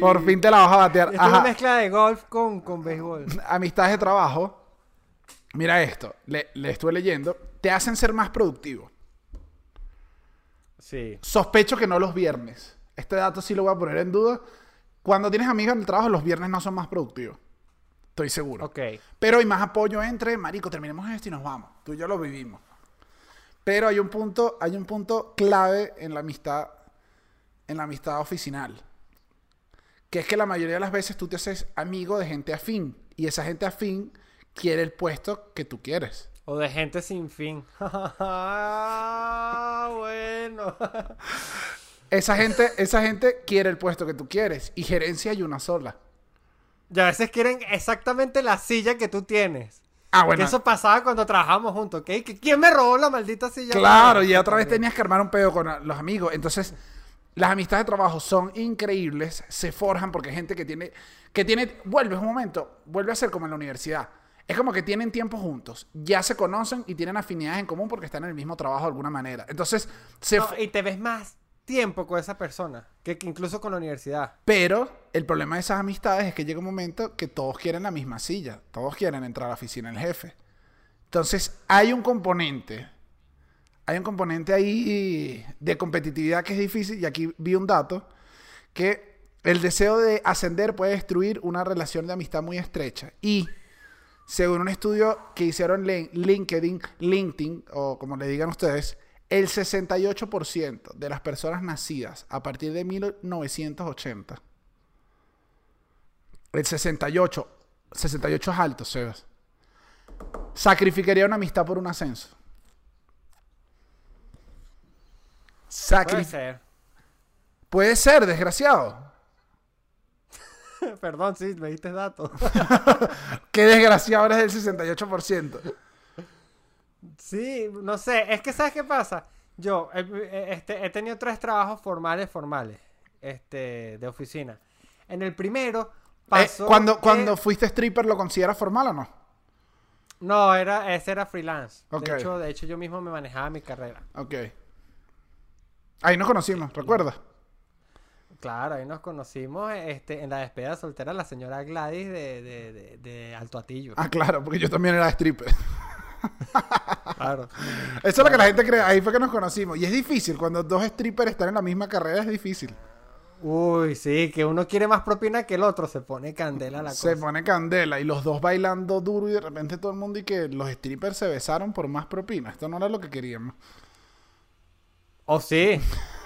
Por fin te la vas a batear. Es una mezcla de golf con, con béisbol. Amistades de trabajo. Mira esto. Le, le estuve leyendo. Te hacen ser más productivo. Sí. Sospecho que no los viernes. Este dato sí lo voy a poner en duda. Cuando tienes amigos en el trabajo, los viernes no son más productivos. Estoy seguro. Ok. Pero hay más apoyo entre, marico, terminemos esto y nos vamos. Tú y yo lo vivimos. Pero hay un punto, hay un punto clave en la amistad, en la amistad oficinal. Que es que la mayoría de las veces tú te haces amigo de gente afín. Y esa gente afín quiere el puesto que tú quieres. O de gente sin fin. Ah, bueno. Esa gente, esa gente quiere el puesto que tú quieres. Y gerencia hay una sola. Y a veces quieren exactamente la silla que tú tienes. Ah, Que bueno. eso pasaba cuando trabajamos juntos, ¿ok? Que ¿Quién me robó la maldita silla? Claro, y otra vez tenías que armar un pedo con a- los amigos. Entonces, las amistades de trabajo son increíbles, se forjan porque hay gente que tiene, que tiene, vuelve un momento, vuelve a ser como en la universidad. Es como que tienen tiempo juntos, ya se conocen y tienen afinidades en común porque están en el mismo trabajo de alguna manera. Entonces, se No, y te ves más tiempo con esa persona que, incluso con la universidad. pero el problema de esas amistades es que llega un momento que todos quieren la misma silla, todos quieren entrar a la oficina del jefe. Entonces, hay un componente, hay un componente ahí de competitividad que es difícil, y aquí vi un dato, que el deseo de ascender puede destruir una relación de amistad muy estrecha. Y según un estudio que hicieron LinkedIn, LinkedIn, o como le digan ustedes, el 68% de las personas nacidas a partir de 1980, el 68, 68 es alto, Sebas, sacrificaría una amistad por un ascenso. Puede Sacri- ser. Puede ser, desgraciado. Perdón, sí, me diste datos. Qué desgraciado eres del 68%. Sí, no sé, es que ¿sabes qué pasa? Yo eh, eh, este, he tenido tres trabajos formales, formales, este, de oficina. En el primero Eh, pasó cuando, que- cuando fuiste stripper, ¿lo consideras formal o no? No, era, ese era freelance. Ok. De, hecho, de hecho, yo mismo me manejaba mi carrera. Ok. Ahí nos conocimos, ¿recuerdas? Claro, ahí nos conocimos este, en la despedida soltera la señora Gladys de, de, de, de Alto Atillo. Ah, claro, porque yo también era stripper. Claro. Eso es lo que la gente cree. Ahí fue que nos conocimos. Y es difícil. Cuando dos strippers están en la misma carrera, es difícil. Uy, sí, que uno quiere más propina que el otro, se pone candela la Se cosa. pone candela. Y los dos bailando duro y de repente todo el mundo y que los strippers se besaron por más propina. Esto no era lo que queríamos. O sí.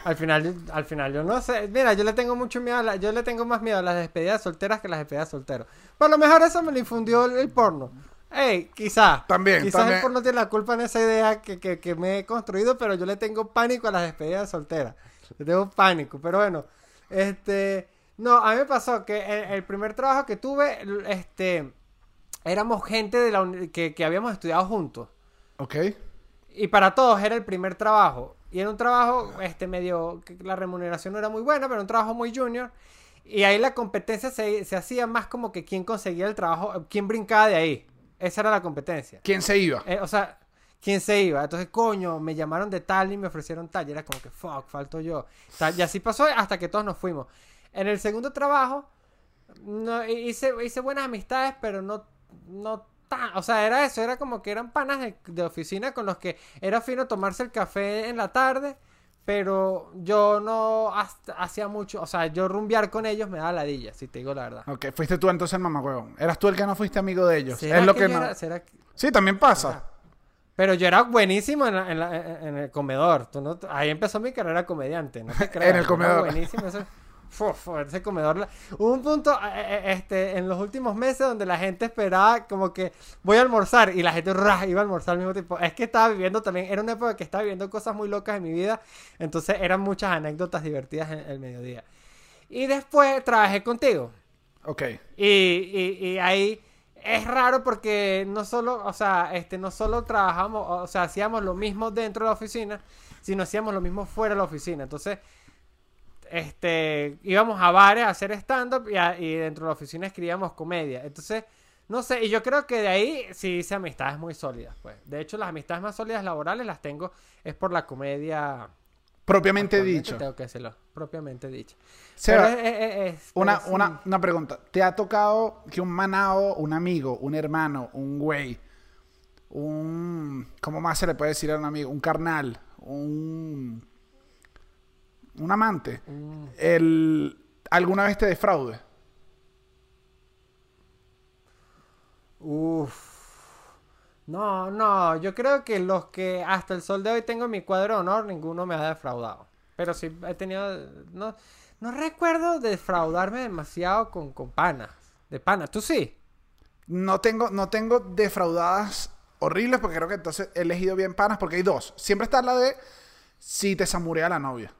Al final, yo- al final yo no sé. Mira, yo le tengo mucho miedo a la- yo le tengo más miedo a las despedidas solteras que a las despedidas solteros. Pero a lo mejor eso me lo infundió el, el porno. Ey, quizás. También, Quizás también. el porno tiene la culpa en esa idea que, que, que me he construido, pero yo le tengo pánico a las despedidas solteras. Le tengo pánico. Pero bueno, este. No, a mí me pasó que el, el primer trabajo que tuve, este. Éramos gente de la que, que habíamos estudiado juntos. ¿Ok? Y para todos era el primer trabajo. Y era un trabajo, este, medio, que la remuneración no era muy buena, pero un trabajo muy junior. Y ahí la competencia se, se hacía más como que quién conseguía el trabajo, quién brincaba de ahí. Esa era la competencia. ¿Quién se iba? Eh, o sea, quién se iba. Entonces, coño, me llamaron de tal y me ofrecieron tal. Y era como que, fuck, falto yo. Tal, y así pasó hasta que todos nos fuimos. En el segundo trabajo, no, hice, hice buenas amistades, pero no, no tan. O sea, era eso. Era como que eran panas de, de oficina con los que era fino tomarse el café en la tarde. Pero yo no hacía mucho. O sea, yo rumbear con ellos me daba ladilla, si te digo la verdad. Ok, fuiste tú entonces el mamagüevo. Eras tú el que no fuiste amigo de ellos. ¿Será Es lo que, no. era- será que- Sí, también pasa. Pero yo era buenísimo en, la- en la- en- en el comedor. Tú no- ahí empezó mi carrera comediante. No te creas, el era comedor. buenísimo. Ese, fu- ese comedor. Hubo un punto eh, eh, este, en los últimos meses donde la gente esperaba como que voy a almorzar y la gente iba a almorzar al mismo tiempo. Es que estaba viviendo también, era una época que estaba viviendo cosas muy locas en mi vida. Entonces eran muchas anécdotas divertidas en el mediodía. Y después trabajé contigo. Ok. Y, y, y ahí es raro porque no solo, o sea, este, no solo trabajamos, o sea, hacíamos lo mismo dentro de la oficina, sino hacíamos lo mismo fuera de la oficina. Entonces, este, íbamos a bares a hacer stand-up y, a- y dentro de la oficina escribíamos comedia. Entonces, no sé, y yo creo que de ahí sí hice amistades muy sólidas, pues. De hecho, las amistades más sólidas laborales las tengo es por la comedia. Propiamente dicho. Tengo que decirlo, propiamente dicho. Seba, Pero es- es- es- es- Una, sí. una, una pregunta. ¿Te ha tocado que un manao, un amigo, un hermano, un güey, un... ¿Cómo más se le puede decir a un amigo? Un carnal, un... Un amante. Mm. El, ¿Alguna vez te defraude? Uf. No, no, yo creo que los que hasta el sol de hoy tengo en mi cuadro de honor, ninguno me ha defraudado. Pero sí he tenido. No, no recuerdo defraudarme demasiado con, con panas. De panas, tú sí. No tengo, no tengo defraudadas horribles porque creo que entonces he elegido bien panas porque hay dos. Siempre está la de si te samurea la novia.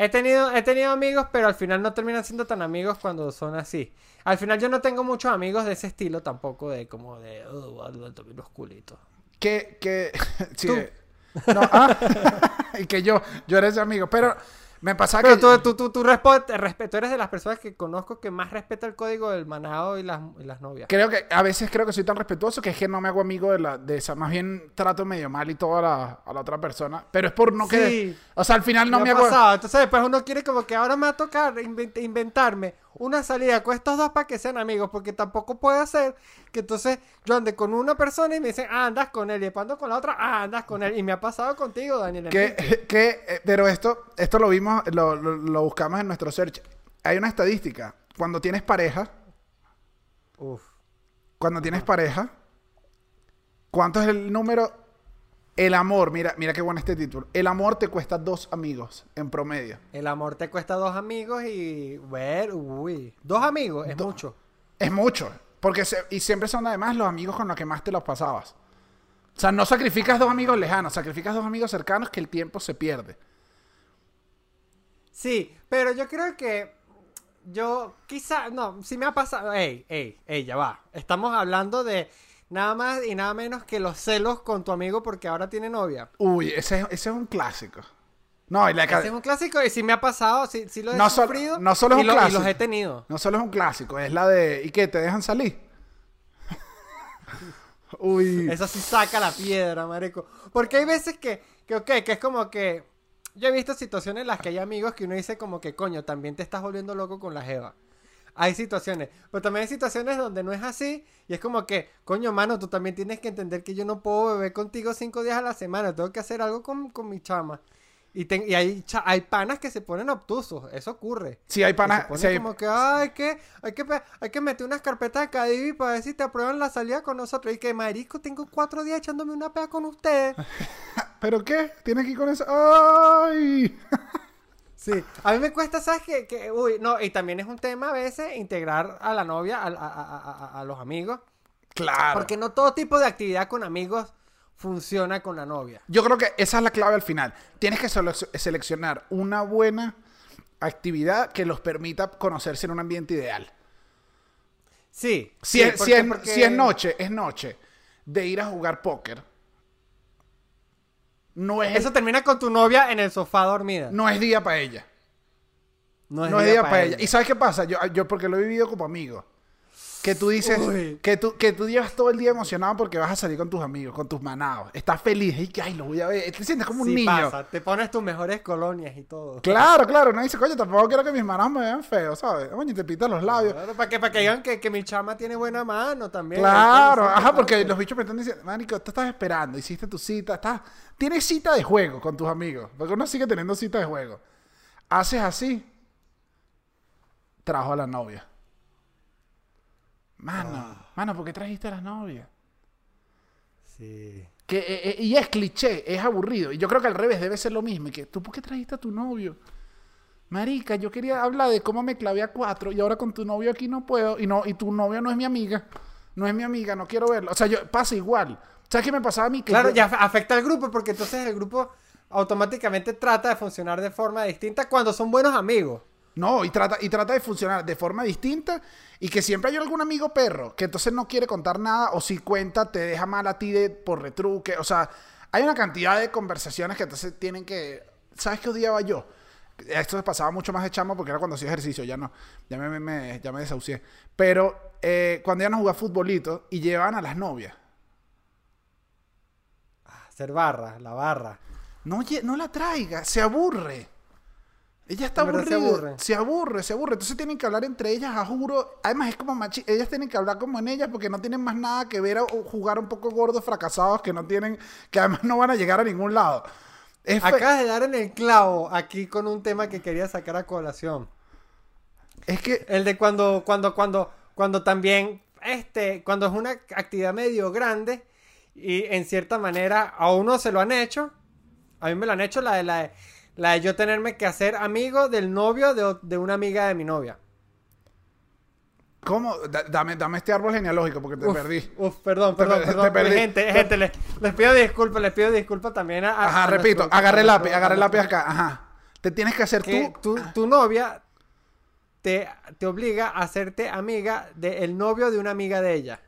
He tenido, he tenido amigos, pero al final no terminan siendo tan amigos cuando son así. Al final yo no tengo muchos amigos de ese estilo tampoco, de como de. Oh, los culitos. Que, que, sí, Tú. eh, no, ah, y que yo, yo era ese amigo, pero me pasaba Pero que tú, tú, tú, tú eres de las personas que conozco que más respeta el código del manado y las, y las novias. creo que a veces creo que soy tan respetuoso que es que no me hago amigo de la, de esa, más bien trato medio mal y todo a la, a la otra persona, pero es por no Sí. que, o sea, al final no me me, ha hago, pasado. Entonces después uno quiere como que ahora me va a tocar invent- inventarme una salida con estos dos para que sean amigos, porque tampoco puede ser que entonces yo ande con una persona y me dicen, ah, andas con él, y después ando con la otra, ah, andas con él. Y me ha pasado contigo, Daniel. Que, que, eh, pero esto, esto lo vimos, lo, lo, lo buscamos en nuestro search. Hay una estadística, cuando tienes pareja, Uf. cuando tienes pareja, ¿cuánto es el número? El amor, mira, mira qué bueno este título. El amor te cuesta dos amigos en promedio. El amor te cuesta dos amigos y, ver, uy, dos amigos es mucho. Es mucho. Porque se- y siempre son además los amigos con los que más te los pasabas. O sea, no sacrificas dos amigos lejanos, sacrificas dos amigos cercanos que el tiempo se pierde. Sí, pero yo creo que yo quizá, no, si me ha pasado, ey, ey, ey, ya va. Estamos hablando de nada más y nada menos que los celos con tu amigo porque ahora tiene novia. Uy, ese, es- ese es un clásico. No, y la Ese es un clásico y si me ha pasado, sí, sí lo he No sufrido no solo es un lo- y clásico. los he tenido. no solo es un clásico, es la de ¿y qué? ¿Te dejan salir? Uy. Eso sí saca la piedra, marico. Porque hay veces que, que, ok, que es como que... Yo he visto situaciones en las que hay amigos que uno dice como que, coño, también te estás volviendo loco con la jeva. Hay situaciones. Pero también hay situaciones donde no es así. Y es como que, coño, mano, tú también tienes que entender que yo no puedo beber contigo cinco días a la semana. Tengo que hacer algo con, con mi chama. Y, ten- y hay, cha- hay panas que se ponen obtusos. Eso ocurre. Sí, hay Que panas. se pone sí, hay- como que, "Ay, que, hay que, hay que meter unas carpetas de Cadivi para ver si te aprueban la salida con nosotros. Y que, marico, tengo cuatro días echándome una pea con ustedes. ¿Pero qué? ¿Tienes que ir con eso? ¡Ay! Sí. A mí me cuesta, ¿sabes qué? Que, uy, no, y también es un tema a veces integrar a la novia, a, a- a- a- a los amigos. Claro. Porque no todo tipo de actividad con amigos funciona con la novia. Yo creo que esa es la clave al final. Tienes que seleccionar una buena actividad que los permita conocerse en un ambiente ideal. Sí. Si, sí, es, si, porque- es, porque- si es noche, es noche de ir a jugar póker. No es, Eso termina con tu novia en el sofá dormida. no es día para ella. No No es día para ella. ¿Y sabes qué pasa? Yo, yo porque lo he vivido como amigo. Que tú dices Uy. que tú, que tú llevas todo el día emocionado porque vas a salir con tus amigos, con tus manados. Estás feliz y que, ay, lo voy a ver. Te sientes como un Sí niño. pasa, te pones tus mejores colonias y todo. Claro, claro. No dice, coño, tampoco quiero que mis manados me vean feo, ¿sabes? Coño, te pitan los labios. Claro, para que, para que digan que, que mi chama tiene buena mano también. Claro, ajá, porque los bichos me están diciendo, Manico, tú estás esperando, hiciste tu cita, estás, tienes cita de juego con tus amigos, porque uno sigue teniendo cita de juego. Haces así, trajo a la novia. Mano, Ah. mano, ¿por qué trajiste a la novia? Sí. Que, eh, eh, y es cliché, es aburrido. Y yo creo que al revés debe ser lo mismo. Y que, ¿tú por qué trajiste a tu novio? Marica, yo quería hablar de cómo me clavé a cuatro y ahora con tu novio aquí no puedo. Y no y tu novio no es mi amiga. No es mi amiga, no quiero verlo. O sea, yo pasa igual. ¿Sabes qué me pasaba a mí? Que Claro, yo- ya af- afecta al grupo porque entonces el grupo automáticamente trata de funcionar de forma distinta cuando son buenos amigos. No, y trata, y trata de funcionar de forma distinta y que siempre hay algún amigo perro que entonces no quiere contar nada o si cuenta te deja mal a ti de, por retruque. O sea, hay una cantidad de conversaciones que entonces tienen que... ¿Sabes qué odiaba yo? Esto se pasaba mucho más de chamo porque era cuando hacía ejercicio, ya no, ya me, ya me desahucié. Pero eh, cuando iban a jugar futbolito y llevaban a las novias. Hacer barra, la barra. No, no la traiga, se aburre. Ella está se aburrida. aburre. Se aburre, se aburre. Entonces tienen que hablar entre ellas, a juro. Además, es como machi. Ellas tienen que hablar como en ellas porque no tienen más nada que ver o jugar un poco gordos, fracasados, que no tienen. que además no van a llegar a ningún lado. Es Acabas de dar en el clavo aquí con un tema que quería sacar a colación. Es que. El de cuando, cuando, cuando, cuando también, este, cuando es una actividad medio grande y en cierta manera a uno se lo han hecho, a mí me lo han hecho la de la de, la de yo tenerme que hacer amigo del novio de, de una amiga de mi novia. ¿Cómo? Da- dame, dame este árbol genealógico porque te Uf, perdí. Uf, perdón, perdón, per- perdón. te perdí. Gente, Te- gente, les, les pido disculpas, les pido disculpas también a, Ajá, a repito. nuestro- agarre el lápiz, agarre el lápiz acá. Ajá. Te tienes que hacer que tú. tu, tu novia te, te obliga a hacerte amiga del novio de una amiga de ella.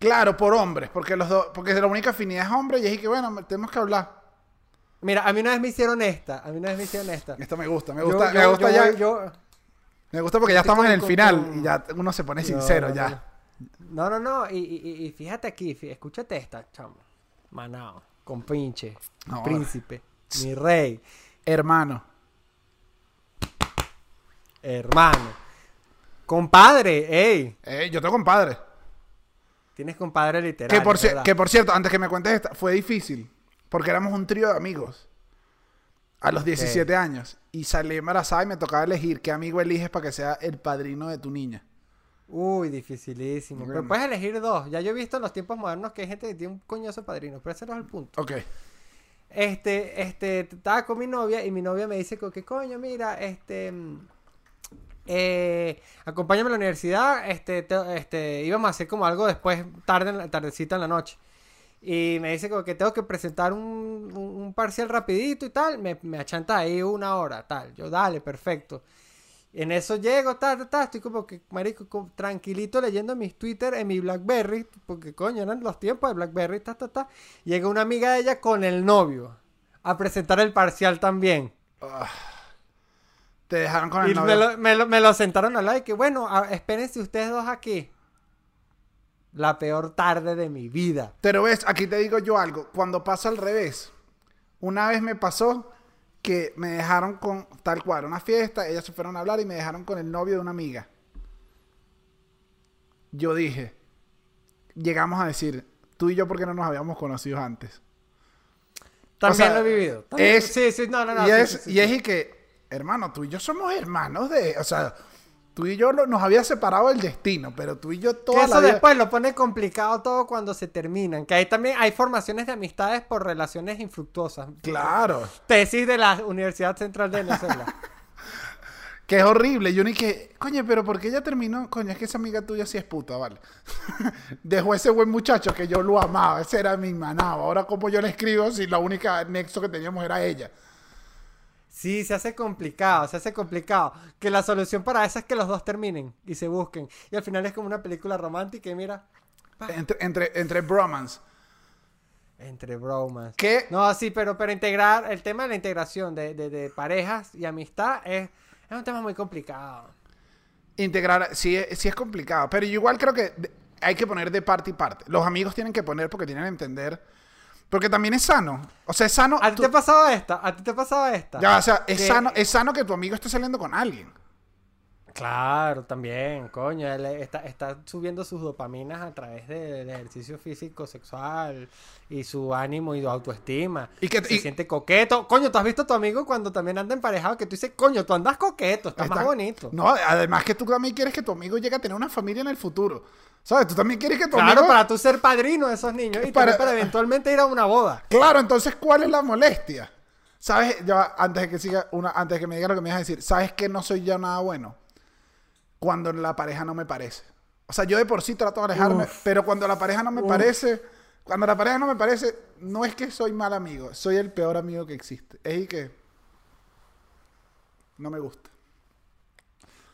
Claro, por hombres. Porque los dos. Porque la única afinidad es hombre y es que, bueno, tenemos que hablar. Mira, a mí una vez me hicieron esta, a mí una vez me hicieron esta. Esto me gusta, me gusta, yo- me gusta yo ya. voy- yo- Me gusta porque ya estamos en el final y ya uno se pone sincero no, ya. No, no, no, y, y- y fíjate aquí, escúchate esta, chamo. Manao, compinche, No. príncipe, mi rey, Hermano. hermano, compadre, ey, yo tengo compadre. tienes compadre literal. Que por, que por cierto, antes que me cuentes esta, fue difícil. Porque éramos un trío de amigos. A los 17 años. Y salí embarazada y me tocaba elegir qué amigo eliges para que sea el padrino de tu niña. Uy, dificilísimo. Pero puedes elegir dos. Ya yo he visto en los tiempos modernos que hay gente que tiene un coñazo de padrino, pero ese no es el punto. Ok. Este, este, estaba con mi novia y mi novia me dice que, coño, mira, este, mm, eh, acompáñame a la universidad, este, te- este, íbamos a hacer como algo después, tarde, tardecita en la noche. Y me dice como que tengo que presentar un, un- parcial rapidito y tal, me, me achanta ahí una hora, tal. Yo, dale, perfecto. En eso llego, ta, ta, ta, estoy como que, marico, como tranquilito leyendo mis Twitter en mi Blackberry, porque coño, eran los tiempos de Blackberry, ta, ta, ta. Llega una amiga de ella con el novio a presentar el parcial también. Te dejaron con el Y me novio. lo, me, lo, me lo sentaron al lado y que, bueno, a- espérense ustedes dos aquí. La peor tarde de mi vida. Pero ves, aquí te digo yo algo. Cuando pasa al revés, una vez me pasó que me dejaron con tal cual, una fiesta, ellas se fueron a hablar y me dejaron con el novio de una amiga. Yo dije, llegamos a decir, tú y yo, ¿por qué no nos habíamos conocido antes? También sea, lo he vivido. También- es- sí, sí, no, no, no. y, es, sí, sí, y es y que, hermano, tú y yo somos hermanos de, o sea, tú y yo nos había separado el destino, pero tú y yo toda la eso vida... después lo pone complicado todo cuando se terminan. Que ahí también hay formaciones de amistades por relaciones infructuosas. Claro. Tesis de la Universidad Central de Venezuela. Que es horrible. Yo ni que, coño, pero ¿por qué ella terminó? Coño, es que esa amiga tuya sí es puta, vale. Dejó ese buen muchacho que yo lo amaba. Ese era mi manado. Ahora, como yo le escribo si la única nexo que teníamos era ella? Sí, se hace complicado, se hace complicado. Que la solución para eso es que los dos terminen y se busquen. Y al final es como una película romántica y mira, Entre, entre, entre bromance. entre bromas. ¿Qué? No, sí, pero, pero integrar, el tema de la integración de, de- de parejas y amistad es, es un tema muy complicado. Integrar, sí, es- sí es complicado. Pero yo igual creo que hay que poner de parte y parte. Los amigos tienen que poner porque tienen que entender. Porque también es sano. O sea, es sano. ¿A ti tú- te pasaba esta? ¿A ti te pasaba esta? Ya, o sea, es Que- sano, es sano que tu amigo esté saliendo con alguien. Claro, también, coño, él está, está subiendo sus dopaminas a través de- del ejercicio físico, sexual y su ánimo y su autoestima. Y que- se y- siente coqueto. Coño, ¿tú has visto a tu amigo cuando también anda emparejado que tú dices, coño, tú andas coqueto, estás más Está- bonito? No, además que tú también quieres que tu amigo llegue a tener una familia en el futuro. ¿Sabes? Tú también quieres que tu Claro, amigo... para tú ser padrino de esos niños y Para- para, eventualmente ir a una boda. Claro, entonces, ¿cuál es la molestia? ¿Sabes? Ya, antes de que siga una, antes de que me diga lo que me vas a decir, ¿sabes que no soy yo nada bueno? Cuando la pareja no me parece. O sea, yo de por sí trato de alejarme, Uf. pero cuando la pareja no me Uf. parece, Cuando la pareja no me parece, no es que soy mal amigo, soy el peor amigo que existe. Es y que no me gusta.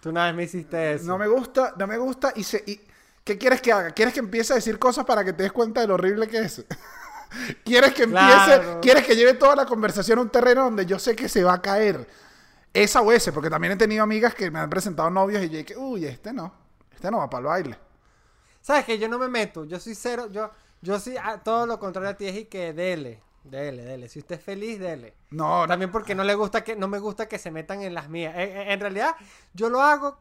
Tú una vez me hiciste eso. No me gusta, no me gusta y se y ¿qué quieres que haga? ¿Quieres que empiece a decir cosas para que te des cuenta de lo horrible que es? ¿Quieres que empiece, Claro. quieres que lleve toda la conversación a un terreno donde yo sé que se va a caer? Esa o ese, porque también he tenido amigas que me han presentado novios y yo dije, uy, este no, este no va para el baile. ¿Sabes que Yo no me meto. Yo soy cero. Yo, yo sí, a- todo lo contrario a ti es y que dele. Dele, dele. Si usted es feliz, dele. No, no. También porque no le gusta que, no me gusta que se metan en las mías. En, realidad, yo lo hago.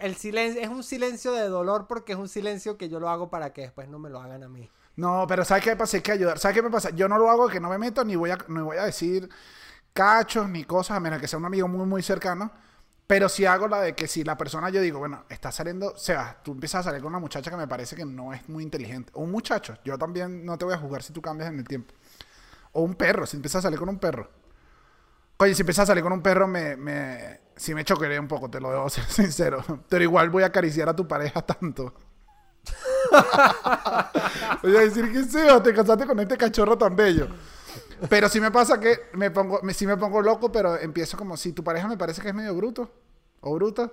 El silencio es un silencio de dolor porque es un silencio que yo lo hago para que después no me lo hagan a mí. No, pero ¿sabes qué pasa? Hay que ayudar. ¿Sabes qué me pasa? Yo no lo hago que no me meto ni voy a, ni voy a decir cachos ni cosas, a menos que sea un amigo muy, muy cercano. Pero sí hago la de que si la persona yo digo, bueno, está saliendo, Sebas, tú empiezas a salir con una muchacha que me parece que no es muy inteligente. O un muchacho, yo también no te voy a juzgar si tú cambias en el tiempo. O un perro, si empiezas a salir con un perro. Oye, si empiezas a salir con un perro, me, me, sí me choquería un poco, te lo debo ser sincero. Pero igual voy a acariciar a tu pareja tanto. Voy a decir que Sebas, te casaste con este cachorro tan bello. Pero sí me pasa que me pongo, me, sí me pongo loco, pero empiezo como si tu pareja me parece que es medio bruto o bruta.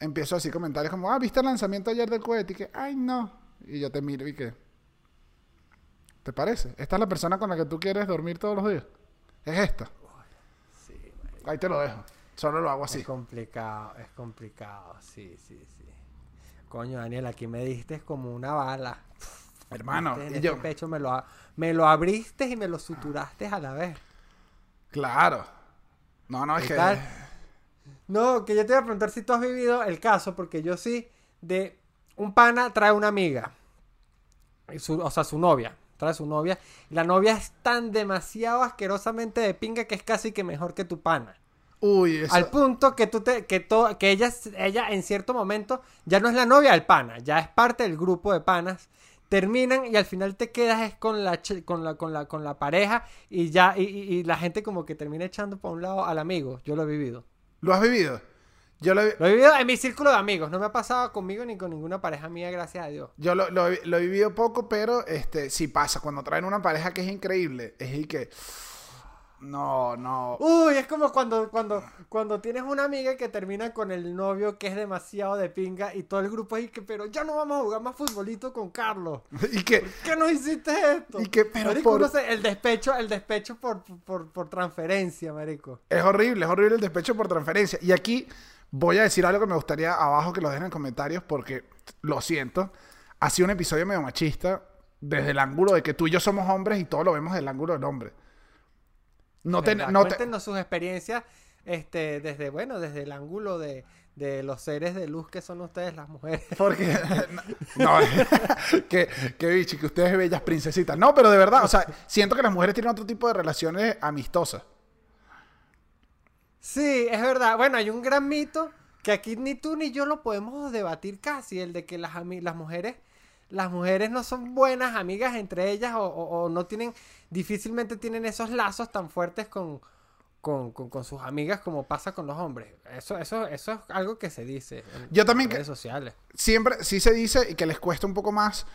Empiezo así comentarios como, ah, ¿viste el lanzamiento ayer del cohete? Y que, ay, no. Y yo te miro y que, ¿te parece? ¿Esta es la persona con la que tú quieres dormir todos los días? ¿Es esta? Ahí te lo dejo. Solo lo hago así. Es complicado, es complicado. Sí, sí, sí. Coño, Daniel, aquí me diste como una bala. Hermano, en y este yo, pecho me lo, me lo abriste y me lo suturaste a la vez. claro. No, no, es ¿Qué que... tal? No, que yo te iba a preguntar si tú has vivido el caso, porque yo sí, de un pana trae una amiga, su- o sea, su novia, trae su novia, y la novia es tan demasiado asquerosamente de pinga que es casi que mejor que tu pana. Uy, eso... Al punto que tú te, que to- que ella, ella en cierto momento ya no es la novia del pana, ya es parte del grupo de panas. Terminan y al final te quedas es con la, con la, con la, con la pareja y ya, y, y- y la gente como que termina echando por un lado al amigo. Yo lo he vivido. ¿Lo has vivido? Yo lo, he- Lo he vivido en mi círculo de amigos. No me ha pasado conmigo ni con ninguna pareja mía, gracias a Dios. Yo lo, lo he- lo he vivido poco, pero este sí pasa. Cuando traen una pareja que es increíble, es y que. No, no. Uy, es como cuando, cuando, cuando tienes una amiga que termina con el novio que es demasiado de pinga y todo el grupo es que, pero ya no vamos a jugar más futbolito con Carlos. Y que. ¿Qué nos hiciste esto? Y que, pero marico, por- uno se- el despecho, el despecho por, por, por transferencia, marico. Es horrible, es horrible el despecho por transferencia. Y aquí voy a decir algo que me gustaría abajo que lo dejen en comentarios porque lo siento. Ha sido un episodio medio machista desde el ángulo de que tú y yo somos hombres y todo lo vemos desde el ángulo del hombre. No te, no te- Cuéntenos sus experiencias, este, desde, bueno, desde el ángulo de, de los seres de luz que son ustedes las mujeres. Porque. No, que, que bichi, que ustedes bellas princesitas. No, pero de verdad, o sea, siento que las mujeres tienen otro tipo de relaciones amistosas. Sí, es verdad. Bueno, hay un gran mito que aquí ni tú ni yo lo podemos debatir casi, el de que las, las mujeres las mujeres no son buenas amigas entre ellas o, o- o no tienen, difícilmente tienen esos lazos tan fuertes con, con, con- con sus amigas como pasa con los hombres. Eso, eso, eso es algo que se dice en Yo también redes sociales. Siempre, sí se dice y que les cuesta un poco más,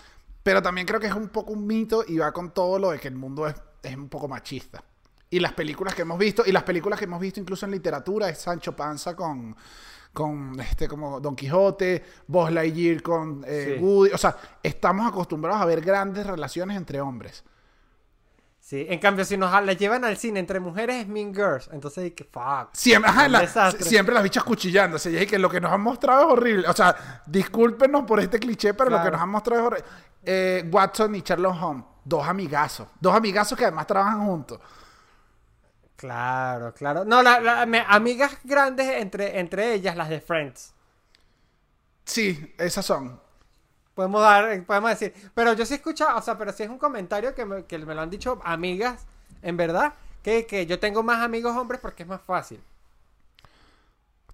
pero también creo que es un poco un mito y va con todo lo de que el mundo es, es un poco machista. Y las películas que hemos visto, y las películas que hemos visto incluso en literatura, es Sancho Panza con, con este, como Don Quijote, Buzz Lightyear con eh, Sí. Woody. O sea, estamos acostumbrados a ver grandes relaciones entre hombres. Sí, en cambio, si nos la llevan al cine entre mujeres es Mean Girls. Entonces, que fuck. Siempre, ajá, la- siempre las bichas cuchillándose. Y es que lo que nos han mostrado es horrible. O sea, discúlpenos por este cliché, pero lo que nos han mostrado es horrible. Eh, Watson y Sherlock Holmes, dos amigazos. Dos amigazos que además trabajan juntos. Claro, claro. No, la, la- me- amigas grandes entre, entre ellas, las de Friends. Sí, esas son. Podemos dar, podemos decir. Pero yo sí he escuchado, o sea, pero sí es un comentario que me, que me lo han dicho amigas, en verdad, que, que yo tengo más amigos hombres porque es más fácil.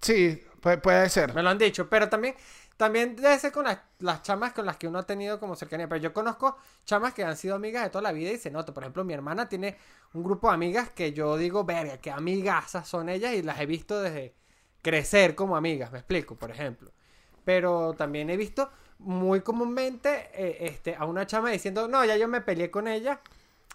Sí, puede, puede ser. Me lo han dicho, pero también, también debe ser con las, las chamas con las que uno ha tenido como cercanía. Pero yo conozco chamas que han sido amigas de toda la vida y se nota. Por ejemplo, mi hermana tiene un grupo de amigas que yo digo, verga, que amigasas son ellas y las he visto desde crecer como amigas, me explico, por ejemplo. Pero también he visto muy comúnmente eh, este, a una chama diciendo, no, ya yo me peleé con ella,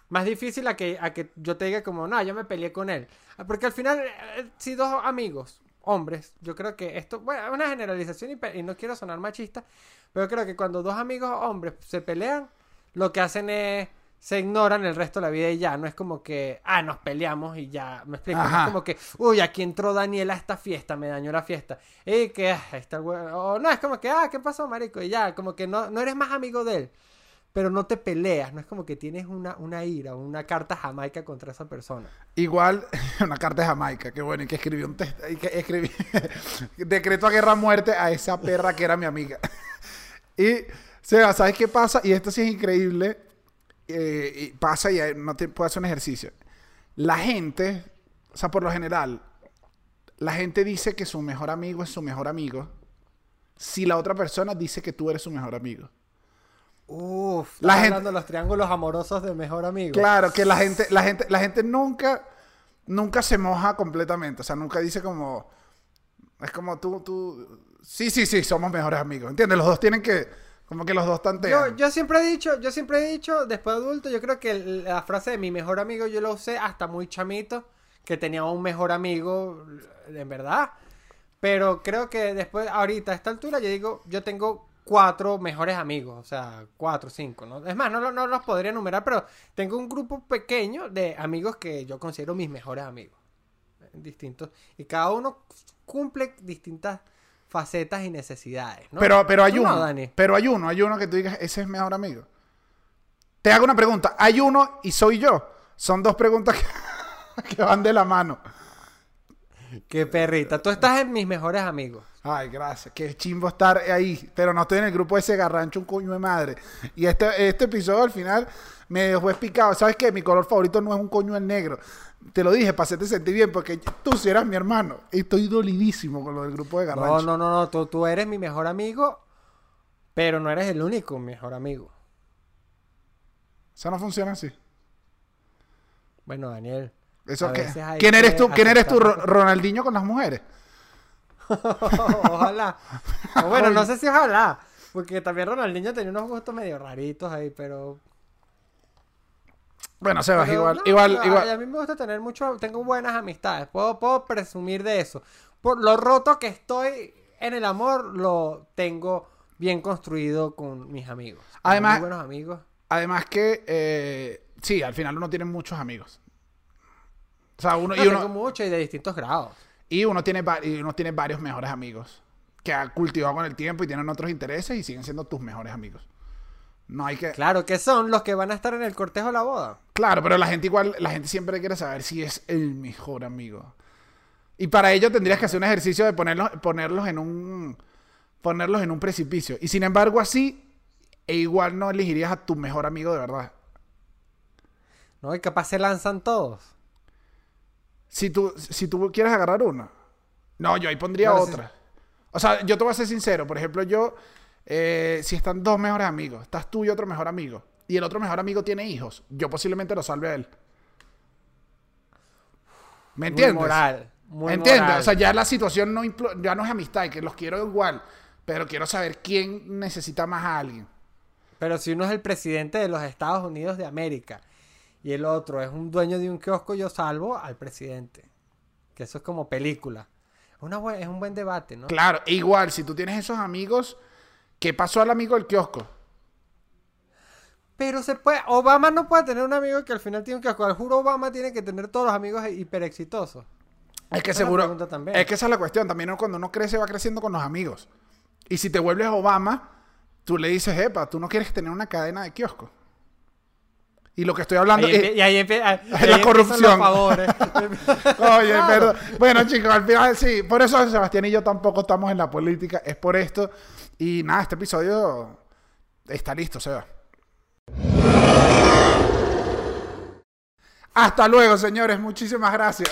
más difícil a que, a que yo te diga como, no, yo me peleé con él. Ah, Porque al final, eh, si dos amigos, hombres, yo creo que esto, bueno, es una generalización y, no quiero sonar machista, pero creo que cuando dos amigos hombres se pelean, lo que hacen es, se ignoran el resto de la vida y ya, no es como que, ah, nos peleamos y ya, me explico, Ajá. es como que, uy, aquí entró Daniel a esta fiesta, me dañó la fiesta, y que, ah, está el o no, es como que, ah, ¿qué pasó, marico? Y ya, como que no, no eres más amigo de él pero no te peleas, no es como que tienes una, una ira, una carta jamaica contra esa persona. Igual, una carta Jamaica, que bueno, y que escribí un test, y que escribí decreto a guerra muerte a esa perra que era mi amiga. y, Seba, ¿sabes qué pasa? Y esto sí es increíble, eh, pasa y no te puedo hacer un ejercicio. La gente, o sea, por lo general, la gente dice que su mejor amigo es su mejor amigo si la otra persona dice que tú eres su mejor amigo. Uf, La gente- hablando de los triángulos amorosos de mejor amigo. Claro, que la gente, la gente, la gente nunca, nunca se moja completamente. O sea, nunca dice como. Es como tú, tú. Sí, sí, sí, somos mejores amigos. ¿Entiendes? Los dos tienen que. Como que los dos tantean. Yo, yo siempre he dicho, yo siempre he dicho, después de adulto, yo creo que la frase de mi mejor amigo yo la usé hasta muy chamito, que tenía un mejor amigo, en verdad. Pero creo que después, ahorita, a esta altura, yo digo, yo tengo cuatro mejores amigos, o sea, cuatro, cinco, ¿no? Es más, no, no los podría enumerar, pero tengo un grupo pequeño de amigos que yo considero mis mejores amigos. Distintos. Y cada uno cumple distintas facetas y necesidades, ¿no? Pero, pero hay ¿Tú no, uno. Dani? Pero hay uno, hay uno que tú digas, ese es mejor amigo. Te hago una pregunta. Hay uno y soy yo. Son dos preguntas que, que van de la mano. Qué perrita. Tú estás en mis mejores amigos. Ay, gracias. Qué chimbo estar ahí. Pero no estoy en el grupo ese garrancho, un coño de madre. Y este, este episodio al final me dejó explicado. ¿Sabes qué? Mi color favorito no es un coño el negro. Te lo dije para hacerte sentir bien, porque tú sí eras mi hermano. Estoy dolidísimo con lo del grupo de No, garrancho. no, no, no. Tú, tú eres mi mejor amigo, pero no eres el único mejor amigo. Eso no funciona así. Bueno, Daniel. Eso ¿Quién eres tú? ¿Quién eres tú, Ronaldinho con las mujeres? ojalá. O bueno, no sé si ojalá. Porque también Ronaldinho tenía unos gustos medio raritos ahí, pero. Bueno, Sebas, pero igual, no, igual, a- igual. A mí me gusta tener mucho. Tengo buenas amistades. Puedo, puedo presumir de eso. Por lo roto que estoy en el amor, lo tengo bien construido con mis amigos. Además- muy buenos amigos. Además que, eh, sí, al final uno tiene muchos amigos. O sea, uno, No, y, uno, tengo muchos y de distintos grados. Y, uno tiene, y uno tiene varios mejores amigos que ha cultivado con el tiempo y tienen otros intereses y siguen siendo tus mejores amigos. No hay que... Claro, que son los que van a estar en el cortejo de la boda. Claro, pero la gente igual, la gente siempre quiere saber si es el mejor amigo. Y para ello tendrías que hacer un ejercicio de ponerlos, ponerlos en un ponerlos en un precipicio. Y sin embargo, así, e igual no elegirías a tu mejor amigo de verdad. ¿No? Y capaz se lanzan todos. Si tú, si tú quieres agarrar uno. No, yo ahí pondría sí. otra. O sea, yo te voy a ser sincero. Por ejemplo, yo, eh, si están dos mejores amigos, estás tú y otro mejor amigo, y el otro mejor amigo tiene hijos, yo posiblemente lo salve a él. ¿Me entiendes? Muy moral. Muy ¿Entiendes? moral. O sea, ya la situación no, ya no es amistad, y que los quiero igual, pero quiero saber quién necesita más a alguien. Pero si uno es el presidente de los Estados Unidos de América y el otro es un dueño de un kiosco, yo salvo al presidente. Que eso es como película. Una es un buen debate, ¿no? Claro, e igual, si tú tienes esos amigos, ¿qué pasó al amigo del kiosco? Pero se puede. Obama no puede tener un amigo que al final tiene un kiosco. Al juro Obama tiene que tener todos los amigos hiper exitosos. Es que Esa seguro. Es que esa es la cuestión. También cuando uno crece, va creciendo con los amigos. Y si te vuelves Obama, tú le dices, epa, tú no quieres tener una cadena de kiosco. Y lo que estoy hablando Ahí es. y ahí, ahí- la ahí corrupción. los favores. Oye, Claro. perdón. Bueno, chicos, al final sí. Por eso Sebastián y yo tampoco estamos en la política. Es por esto. Y nada, este episodio está listo, Seba. Hasta luego, señores. Muchísimas gracias.